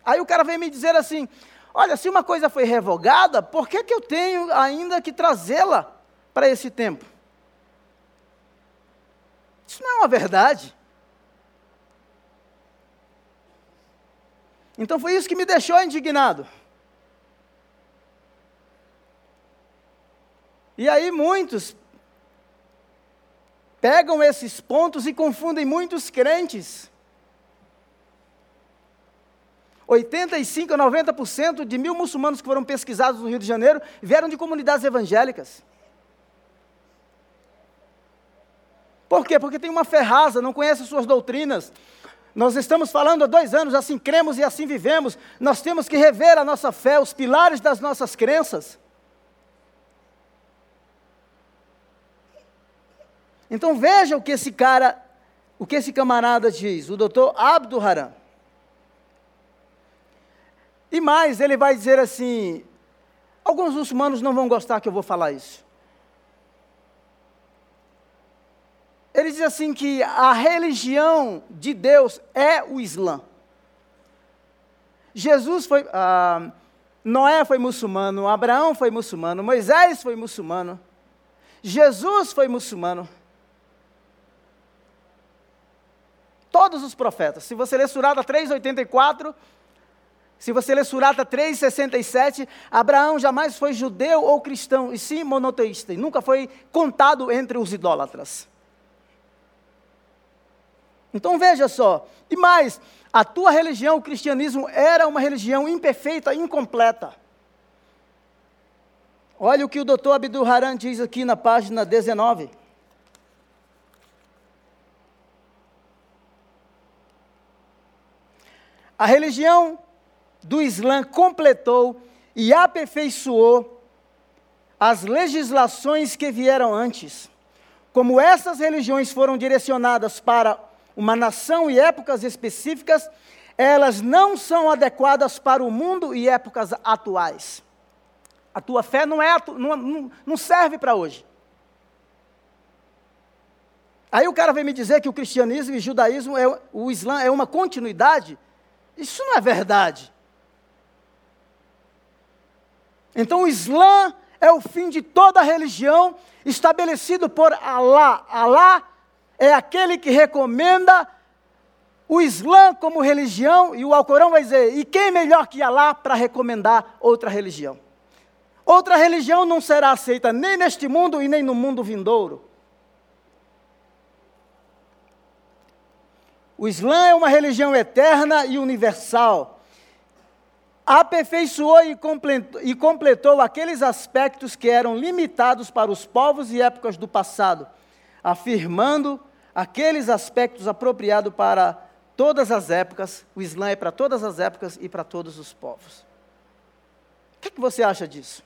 Aí o cara vem me dizer assim: olha, se uma coisa foi revogada, por que, que eu tenho ainda que trazê-la para esse tempo? Isso não é uma verdade. Então foi isso que me deixou indignado. E aí muitos pegam esses pontos e confundem muitos crentes. 85 a 90% de mil muçulmanos que foram pesquisados no Rio de Janeiro vieram de comunidades evangélicas. Por quê? Porque tem uma ferraza, não conhece suas doutrinas. Nós estamos falando há dois anos, assim cremos e assim vivemos. Nós temos que rever a nossa fé, os pilares das nossas crenças. Então veja o que esse cara, o que esse camarada diz, o doutor Abdul Haram. E mais, ele vai dizer assim: alguns muçulmanos não vão gostar que eu vou falar isso. Ele diz assim que a religião de Deus é o Islã. Jesus foi, ah, Noé foi muçulmano, Abraão foi muçulmano, Moisés foi muçulmano, Jesus foi muçulmano. Todos os profetas. Se você ler Surata 384, se você ler Surata 3,67, Abraão jamais foi judeu ou cristão, e sim monoteísta, e nunca foi contado entre os idólatras. Então veja só, e mais, a tua religião, o cristianismo, era uma religião imperfeita, incompleta. Olha o que o doutor Abdul Haran diz aqui na página 19. A religião do Islã completou e aperfeiçoou as legislações que vieram antes. Como essas religiões foram direcionadas para uma nação e épocas específicas, elas não são adequadas para o mundo e épocas atuais. A tua fé não, é, não, não serve para hoje. Aí o cara vem me dizer que o cristianismo e o judaísmo, é, o islã é uma continuidade. Isso não é verdade. Então o Islã é o fim de toda religião estabelecido por Alá. Alá é aquele que recomenda o Islã como religião e o Alcorão vai dizer: e quem melhor que Alá para recomendar outra religião? Outra religião não será aceita nem neste mundo e nem no mundo vindouro. O Islã é uma religião eterna e universal aperfeiçoou e completou, e completou aqueles aspectos que eram limitados para os povos e épocas do passado, afirmando aqueles aspectos apropriados para todas as épocas. O Islã é para todas as épocas e para todos os povos. O que, é que você acha disso?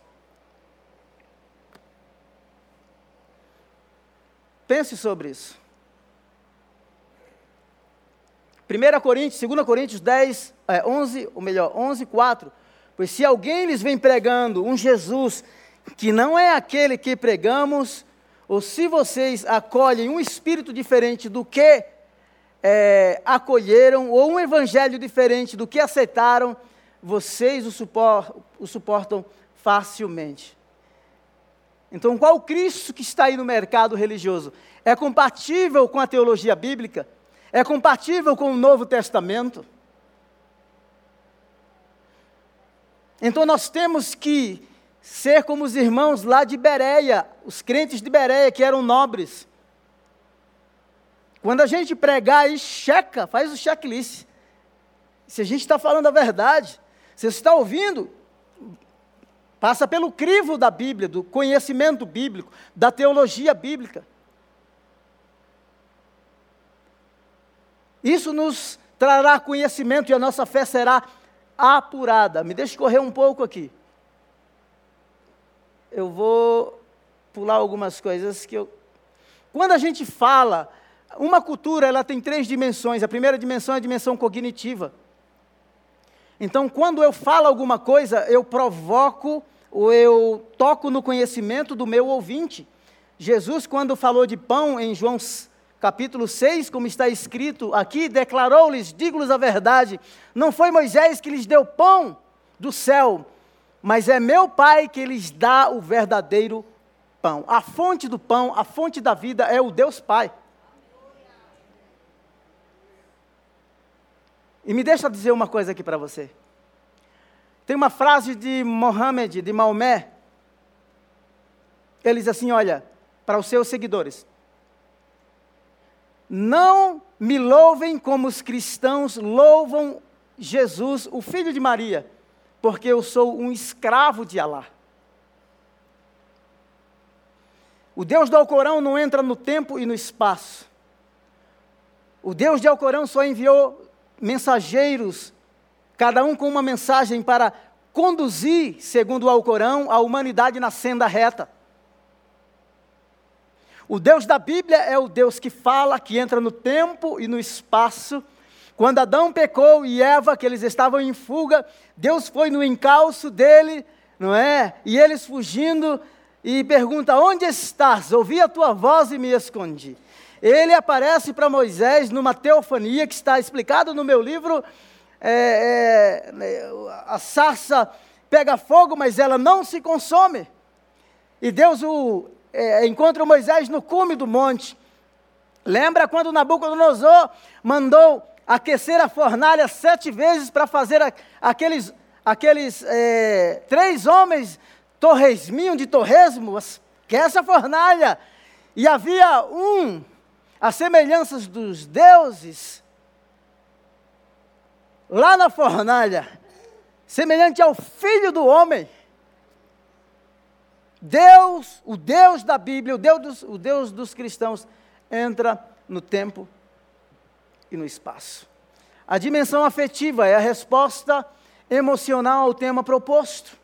Pense sobre isso. 1 Coríntios, 2 Coríntios 10, é, 11, ou melhor, 11, 4. Pois se alguém lhes vem pregando um Jesus que não é aquele que pregamos, ou se vocês acolhem um espírito diferente do que é, acolheram, ou um evangelho diferente do que aceitaram, vocês o, supor, o suportam facilmente. Então, qual Cristo que está aí no mercado religioso? É compatível com a teologia bíblica? É compatível com o Novo Testamento? Então nós temos que ser como os irmãos lá de Bereia, os crentes de Bereia que eram nobres. Quando a gente pregar aí, checa, faz o checklist. Se a gente está falando a verdade, se você está ouvindo, passa pelo crivo da Bíblia, do conhecimento bíblico, da teologia bíblica. Isso nos trará conhecimento e a nossa fé será apurada. Me deixe correr um pouco aqui. Eu vou pular algumas coisas que eu. Quando a gente fala uma cultura ela tem três dimensões. A primeira dimensão é a dimensão cognitiva. Então, quando eu falo alguma coisa, eu provoco ou eu toco no conhecimento do meu ouvinte. Jesus, quando falou de pão em João capítulo 6, como está escrito aqui, declarou-lhes, digo-lhes a verdade, não foi Moisés que lhes deu pão do céu, mas é meu Pai que lhes dá o verdadeiro pão. A fonte do pão, a fonte da vida é o Deus Pai. E me deixa dizer uma coisa aqui para você. Tem uma frase de Mohammed, de Maomé. Ele diz assim: olha, para os seus seguidores. Não me louvem como os cristãos louvam Jesus, o filho de Maria, porque eu sou um escravo de Alá. O Deus do Alcorão não entra no tempo e no espaço. O Deus de Alcorão só enviou mensageiros, cada um com uma mensagem para conduzir, segundo o Alcorão, a humanidade na senda reta. O Deus da Bíblia é o Deus que fala, que entra no tempo e no espaço. Quando Adão pecou e Eva, que eles estavam em fuga, Deus foi no encalço dele, não é? E eles fugindo e pergunta: Onde estás? Ouvi a tua voz e me escondi. Ele aparece para Moisés numa teofania que está explicado no meu livro. É, é, a sarça pega fogo, mas ela não se consome. E Deus o é, encontra Moisés no cume do monte. Lembra quando Nabucodonosor mandou aquecer a fornalha sete vezes para fazer aqueles, aqueles é, três homens torresminho de torresmo, que é essa fornalha. E havia um, as semelhanças dos deuses, lá na fornalha, semelhante ao filho do homem. Deus, o Deus da Bíblia, o Deus dos, o Deus dos cristãos, entra no tempo e no espaço. A dimensão afetiva é a resposta emocional ao tema proposto.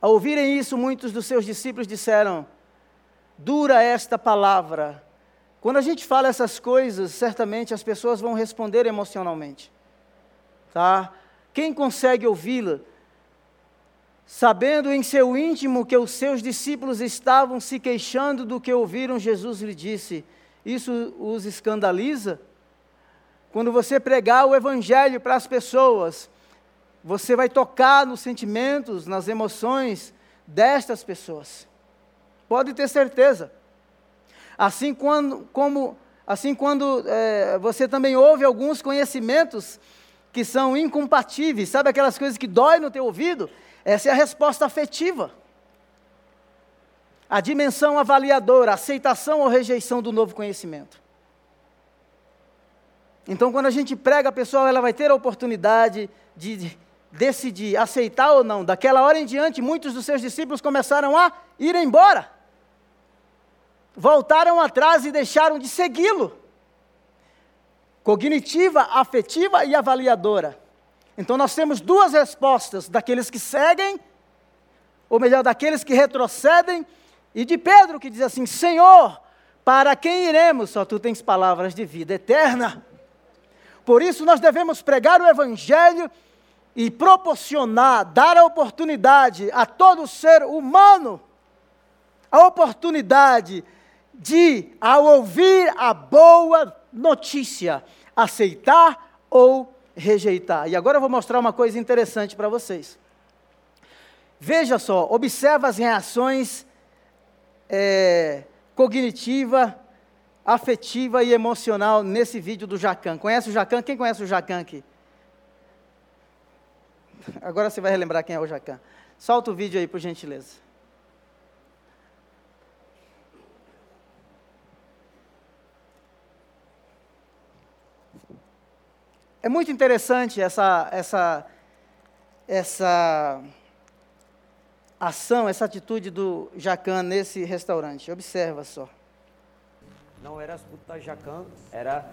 Ao ouvirem isso, muitos dos seus discípulos disseram: Dura esta palavra. Quando a gente fala essas coisas, certamente as pessoas vão responder emocionalmente. Tá? Quem consegue ouvi-la sabendo em seu íntimo que os seus discípulos estavam se queixando do que ouviram, Jesus lhe disse: Isso os escandaliza? Quando você pregar o Evangelho para as pessoas, você vai tocar nos sentimentos, nas emoções destas pessoas. Pode ter certeza. Assim quando, como, assim quando é, você também ouve alguns conhecimentos que são incompatíveis, sabe aquelas coisas que dói no teu ouvido? Essa é a resposta afetiva. A dimensão avaliadora, aceitação ou rejeição do novo conhecimento. Então, quando a gente prega, a pessoa ela vai ter a oportunidade de decidir aceitar ou não. Daquela hora em diante, muitos dos seus discípulos começaram a ir embora. Voltaram atrás e deixaram de segui-lo. Cognitiva, afetiva e avaliadora. Então nós temos duas respostas: daqueles que seguem, ou melhor, daqueles que retrocedem, e de Pedro que diz assim: Senhor, para quem iremos? Só tu tens palavras de vida eterna. Por isso nós devemos pregar o Evangelho e proporcionar, dar a oportunidade a todo ser humano, a oportunidade de, ao ouvir a boa notícia, aceitar ou rejeitar. E agora eu vou mostrar uma coisa interessante para vocês. Veja só, observa as reações é, cognitiva, afetiva e emocional nesse vídeo do Jacan. Conhece o Jacan? Quem conhece o Jacan aqui? Agora você vai relembrar quem é o Jacan. Solta o vídeo aí, por gentileza. É muito interessante essa, essa, essa ação, essa atitude do Jacan nesse restaurante. Observa só. Não era escutar Jacan, era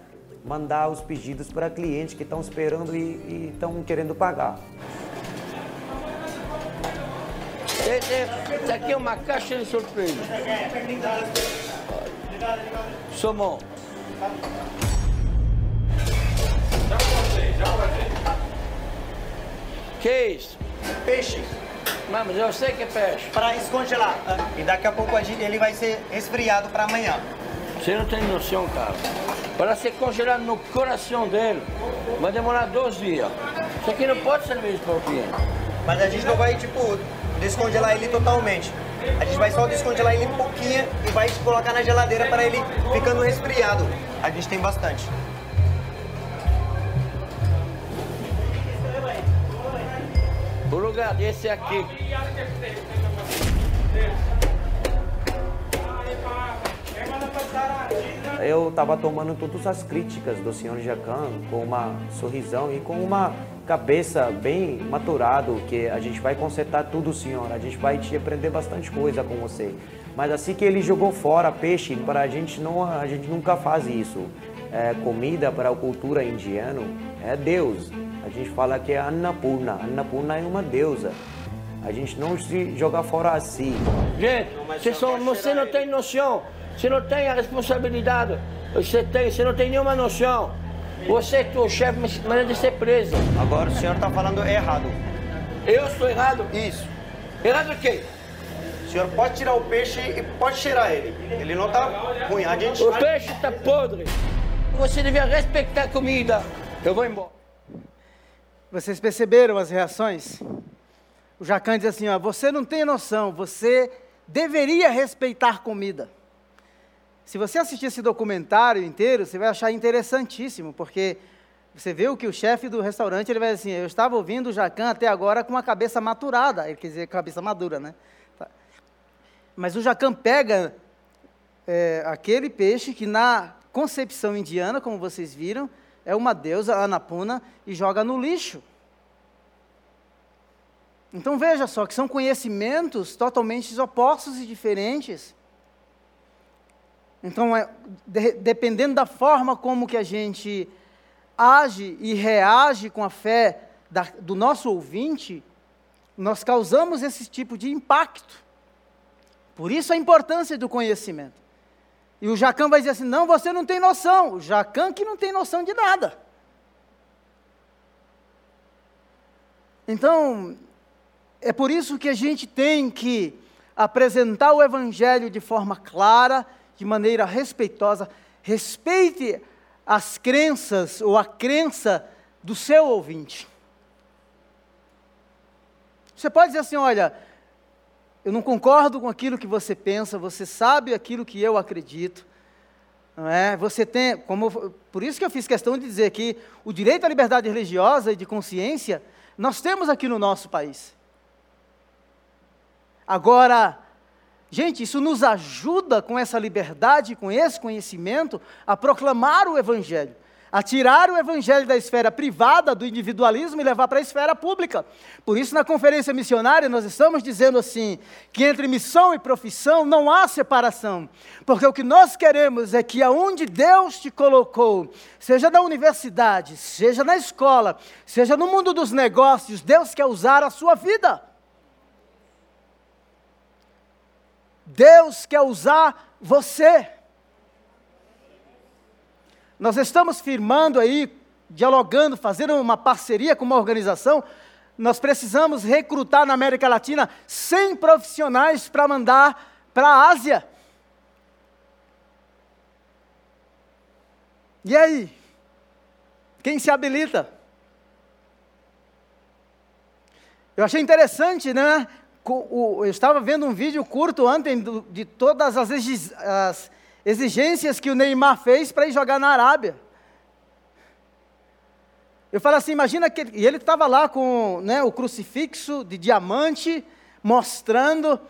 mandar os pedidos para clientes que estão esperando e estão querendo pagar. Isso aqui é uma caixa de surpresa. Somos Que é isso? Peixe. Não, mas eu sei que é peixe. Para descongelar. E daqui a pouco ele vai ser resfriado para amanhã. Você não tem noção, cara. Para ser congelado no coração dele, vai demorar dois dias. Isso aqui não pode servir para o cliente. Mas a gente não vai, tipo, descongelar ele totalmente. A gente vai só descongelar ele um pouquinho e vai colocar na geladeira para ele ficando resfriado. A gente tem bastante. O lugar desse aqui. Eu estava tomando todas as críticas do senhor Jacan com uma sorrisão e com uma cabeça bem maturado que a gente vai consertar tudo, senhor. A gente vai te aprender bastante coisa com você. Mas assim que ele jogou fora peixe, para a gente não, a gente nunca faz isso. É, comida para a cultura indiana é Deus. A gente fala que é Annapurna. Annapurna é uma deusa. A gente não se joga fora assim. Gente, você, só, você não tem noção. Você não tem a responsabilidade. Você tem, você não tem nenhuma noção. Você é o chefe, de ser preso. Agora o senhor está falando errado. Eu estou errado? Isso. Errado o quê? O senhor pode tirar o peixe e pode cheirar ele. Ele não está ruim. A gente O peixe está podre. Você devia respeitar a comida. Eu vou embora. Vocês perceberam as reações? O Jacan diz assim: ó, você não tem noção, você deveria respeitar comida. Se você assistir esse documentário inteiro, você vai achar interessantíssimo, porque você vê o que o chefe do restaurante ele vai dizer assim: eu estava ouvindo o Jacan até agora com a cabeça maturada, ele quer dizer cabeça madura, né? Tá. Mas o Jacan pega é, aquele peixe que na concepção indiana, como vocês viram, é uma deusa, Anapuna, e joga no lixo. Então veja só que são conhecimentos totalmente opostos e diferentes. Então, é, de, dependendo da forma como que a gente age e reage com a fé da, do nosso ouvinte, nós causamos esse tipo de impacto. Por isso a importância do conhecimento. E o Jacan vai dizer assim: não, você não tem noção. O Jacan que não tem noção de nada. Então, é por isso que a gente tem que apresentar o Evangelho de forma clara, de maneira respeitosa. Respeite as crenças ou a crença do seu ouvinte. Você pode dizer assim: olha, eu não concordo com aquilo que você pensa, você sabe aquilo que eu acredito. Não é? Você tem, como, por isso que eu fiz questão de dizer que o direito à liberdade religiosa e de consciência nós temos aqui no nosso país. Agora, gente, isso nos ajuda com essa liberdade, com esse conhecimento, a proclamar o Evangelho a tirar o evangelho da esfera privada, do individualismo e levar para a esfera pública. Por isso, na conferência missionária, nós estamos dizendo assim: que entre missão e profissão não há separação, porque o que nós queremos é que aonde Deus te colocou, seja na universidade, seja na escola, seja no mundo dos negócios, Deus quer usar a sua vida. Deus quer usar você. Nós estamos firmando aí, dialogando, fazendo uma parceria com uma organização. Nós precisamos recrutar na América Latina 100 profissionais para mandar para a Ásia. E aí? Quem se habilita? Eu achei interessante, né? Eu estava vendo um vídeo curto ontem de todas as, as exigências que o Neymar fez para ir jogar na Arábia. Eu falo assim, imagina que ele estava lá com né, o crucifixo de diamante, mostrando.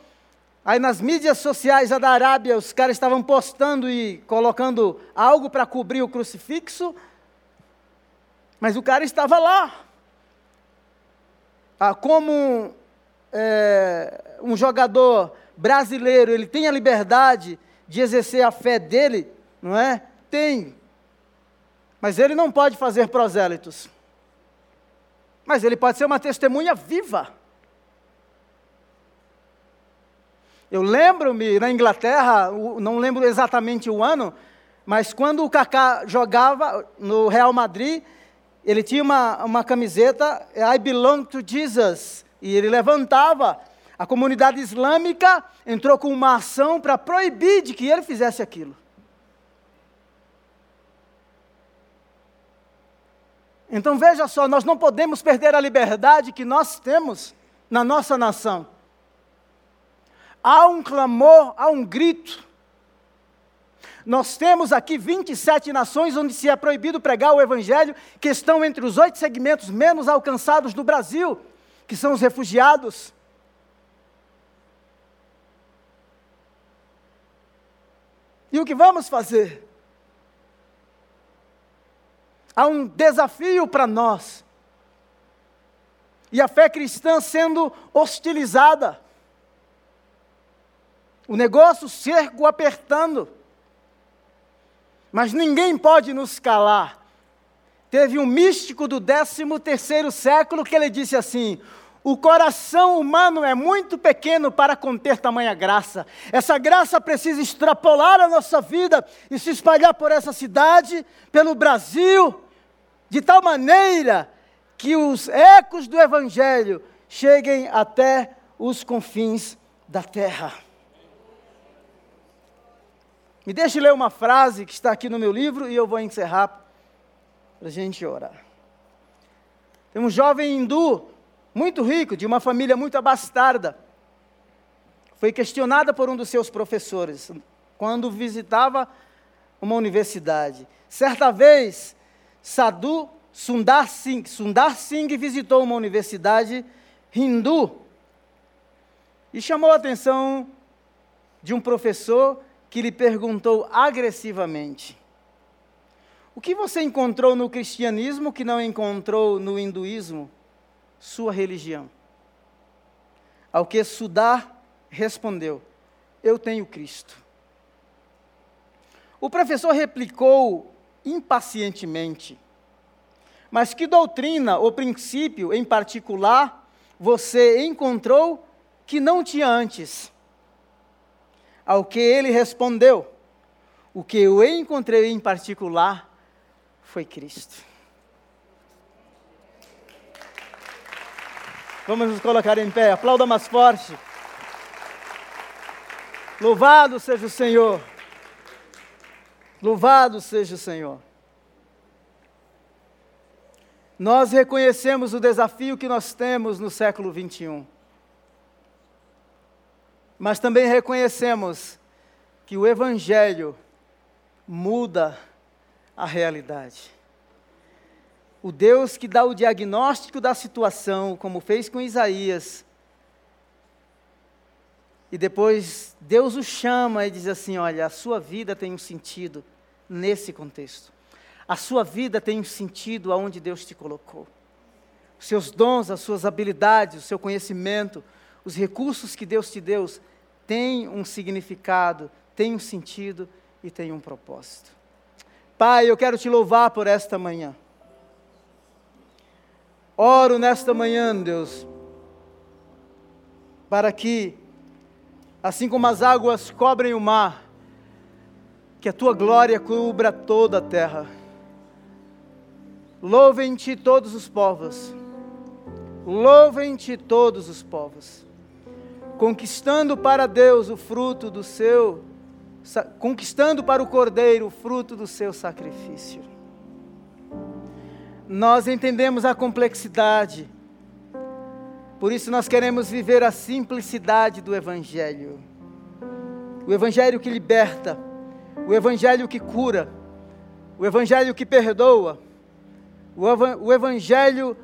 Aí nas mídias sociais da Arábia, os caras estavam postando e colocando algo para cobrir o crucifixo. Mas o cara estava lá. Ah, como é, um jogador brasileiro, ele tem a liberdade de exercer a fé dele, não é? Tem. Mas ele não pode fazer prosélitos. Mas ele pode ser uma testemunha viva. Eu lembro-me na Inglaterra, não lembro exatamente o ano, Mas quando o Kaká jogava no Real Madrid, ele tinha uma, uma camiseta, I belong to Jesus. E ele levantava. A comunidade islâmica entrou com uma ação para proibir de que ele fizesse aquilo. Então veja só, nós não podemos perder a liberdade que nós temos na nossa nação. Há um clamor, há um grito. Nós temos aqui 27 nações onde se é proibido pregar o Evangelho, que estão entre os oito segmentos menos alcançados do Brasil, que são os refugiados. E o que vamos fazer? há um desafio para nós. E a fé cristã sendo hostilizada. O negócio cerco apertando. Mas ninguém pode nos calar. Teve um místico do 13 terceiro século que ele disse assim: o coração humano é muito pequeno para conter tamanha graça. Essa graça precisa extrapolar a nossa vida e se espalhar por essa cidade, pelo Brasil, de tal maneira que os ecos do Evangelho cheguem até os confins da terra. Me deixe ler uma frase que está aqui no meu livro e eu vou encerrar para a gente orar. Tem um jovem hindu, muito rico, de uma família muito abastarda. Foi questionada por um dos seus professores quando visitava uma universidade. Certa vez, Sadhu Sundar Singh. Sundar Singh visitou uma universidade hindu e chamou a atenção de um professor que lhe perguntou agressivamente: O que você encontrou no cristianismo que não encontrou no hinduísmo? Sua religião. Ao que Sudar respondeu: Eu tenho Cristo. O professor replicou impacientemente. Mas que doutrina ou princípio em particular você encontrou que não tinha antes? Ao que ele respondeu: O que eu encontrei em particular foi Cristo. Vamos nos colocar em pé, aplauda mais forte. Louvado seja o Senhor. Louvado seja o Senhor. Nós reconhecemos o desafio que nós temos no século 21. Mas também reconhecemos que o Evangelho muda a realidade. O Deus que dá o diagnóstico da situação, como fez com Isaías, e depois Deus o chama e diz assim: Olha, a sua vida tem um sentido nesse contexto. A sua vida tem um sentido aonde Deus te colocou. Os seus dons, as suas habilidades, o seu conhecimento, os recursos que Deus te deu, têm um significado, têm um sentido e têm um propósito. Pai, eu quero te louvar por esta manhã. Oro nesta manhã, Deus, para que assim como as águas cobrem o mar, que a tua glória cubra toda a terra. Louvem-te todos os povos, louvem-te todos os povos, conquistando para Deus o fruto do seu, conquistando para o Cordeiro o fruto do seu sacrifício. Nós entendemos a complexidade, por isso nós queremos viver a simplicidade do Evangelho. O Evangelho que liberta, o Evangelho que cura, o Evangelho que perdoa, o Evangelho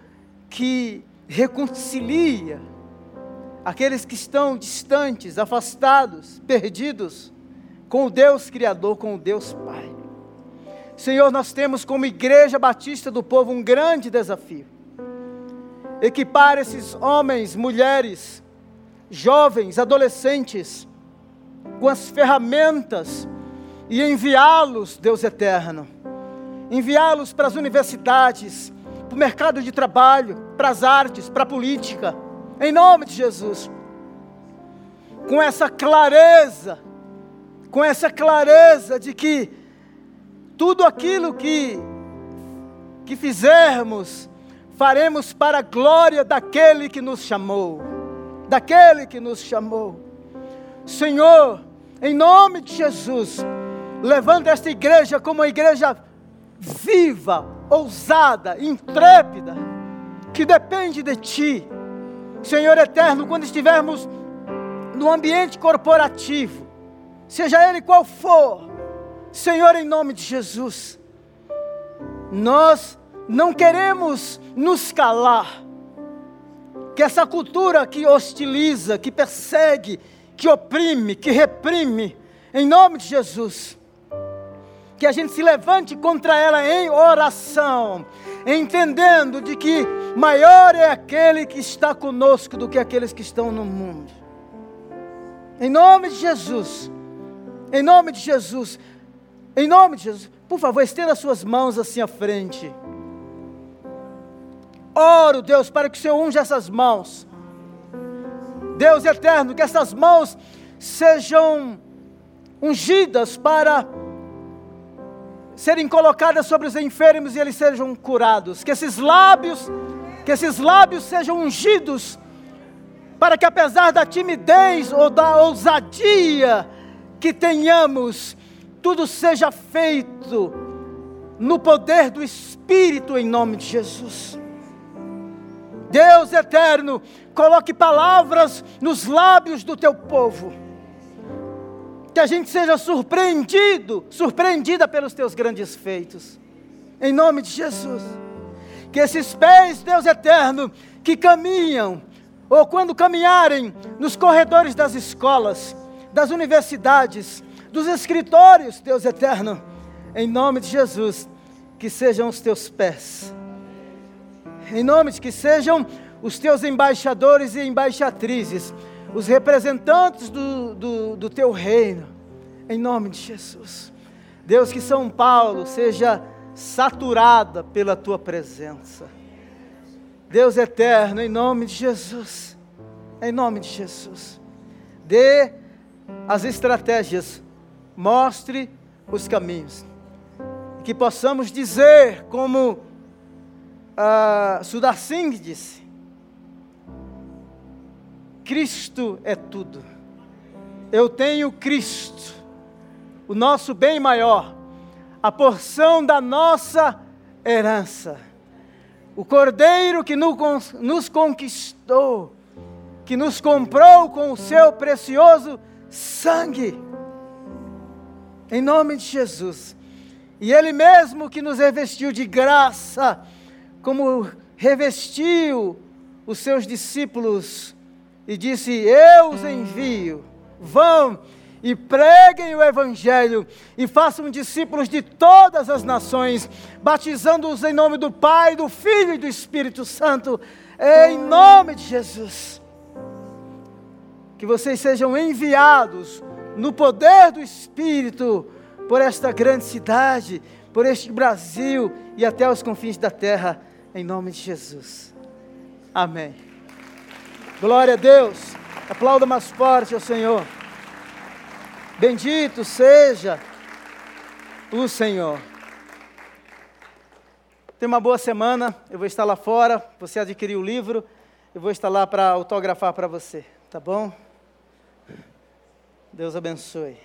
que reconcilia aqueles que estão distantes, afastados, perdidos, com o Deus Criador, com o Deus Pai. Senhor, nós temos como Igreja Batista do Povo um grande desafio equipar esses homens, mulheres, jovens, adolescentes, com as ferramentas e enviá-los, Deus eterno, enviá-los para as universidades, para o mercado de trabalho, para as artes, para a política, em nome de Jesus. Com essa clareza, com essa clareza de que tudo aquilo que, que fizermos, faremos para a glória daquele que nos chamou. Daquele que nos chamou. Senhor, em nome de Jesus, levanta esta igreja como uma igreja viva, ousada, intrépida, que depende de Ti. Senhor eterno, quando estivermos no ambiente corporativo, seja ele qual for, Senhor, em nome de Jesus, nós não queremos nos calar, que essa cultura que hostiliza, que persegue, que oprime, que reprime, em nome de Jesus, que a gente se levante contra ela em oração, entendendo de que maior é aquele que está conosco do que aqueles que estão no mundo. Em nome de Jesus, em nome de Jesus, em nome de Jesus, por favor, estenda suas mãos assim à frente. Oro, Deus, para que o Senhor unja essas mãos. Deus eterno, que essas mãos sejam ungidas para serem colocadas sobre os enfermos e eles sejam curados. Que esses lábios, que esses lábios sejam ungidos para que apesar da timidez ou da ousadia que tenhamos, tudo seja feito no poder do Espírito em nome de Jesus. Deus eterno, coloque palavras nos lábios do teu povo. Que a gente seja surpreendido, surpreendida pelos teus grandes feitos. Em nome de Jesus. Que esses pés, Deus eterno, que caminham, ou quando caminharem nos corredores das escolas, das universidades, dos escritórios, Deus eterno, em nome de Jesus, que sejam os teus pés em nome de que sejam os teus embaixadores e embaixatrizes, os representantes do, do, do teu reino, em nome de Jesus. Deus, que São Paulo seja saturada pela tua presença. Deus eterno, em nome de Jesus, em nome de Jesus, dê as estratégias, mostre os caminhos, que possamos dizer como uh, Sudar Singh disse: Cristo é tudo. Eu tenho Cristo, o nosso bem maior, a porção da nossa herança. O Cordeiro que nos conquistou, que nos comprou com o seu precioso sangue. Em nome de Jesus. E Ele mesmo que nos revestiu de graça como revestiu os seus discípulos e disse: Eu os envio, vão e preguem o Evangelho e façam discípulos de todas as nações, batizando-os em nome do Pai, do Filho e do Espírito Santo, em nome de Jesus. Que vocês sejam enviados no poder do Espírito por esta grande cidade, por este Brasil e até os confins da terra em nome de Jesus. Amém. Glória a Deus. Aplauda mais forte ao Senhor. Bendito seja o Senhor. Tenha uma boa semana. Eu vou estar lá fora. Você adquiriu o livro. Eu vou estar lá para autografar para você. Tá bom? Deus abençoe.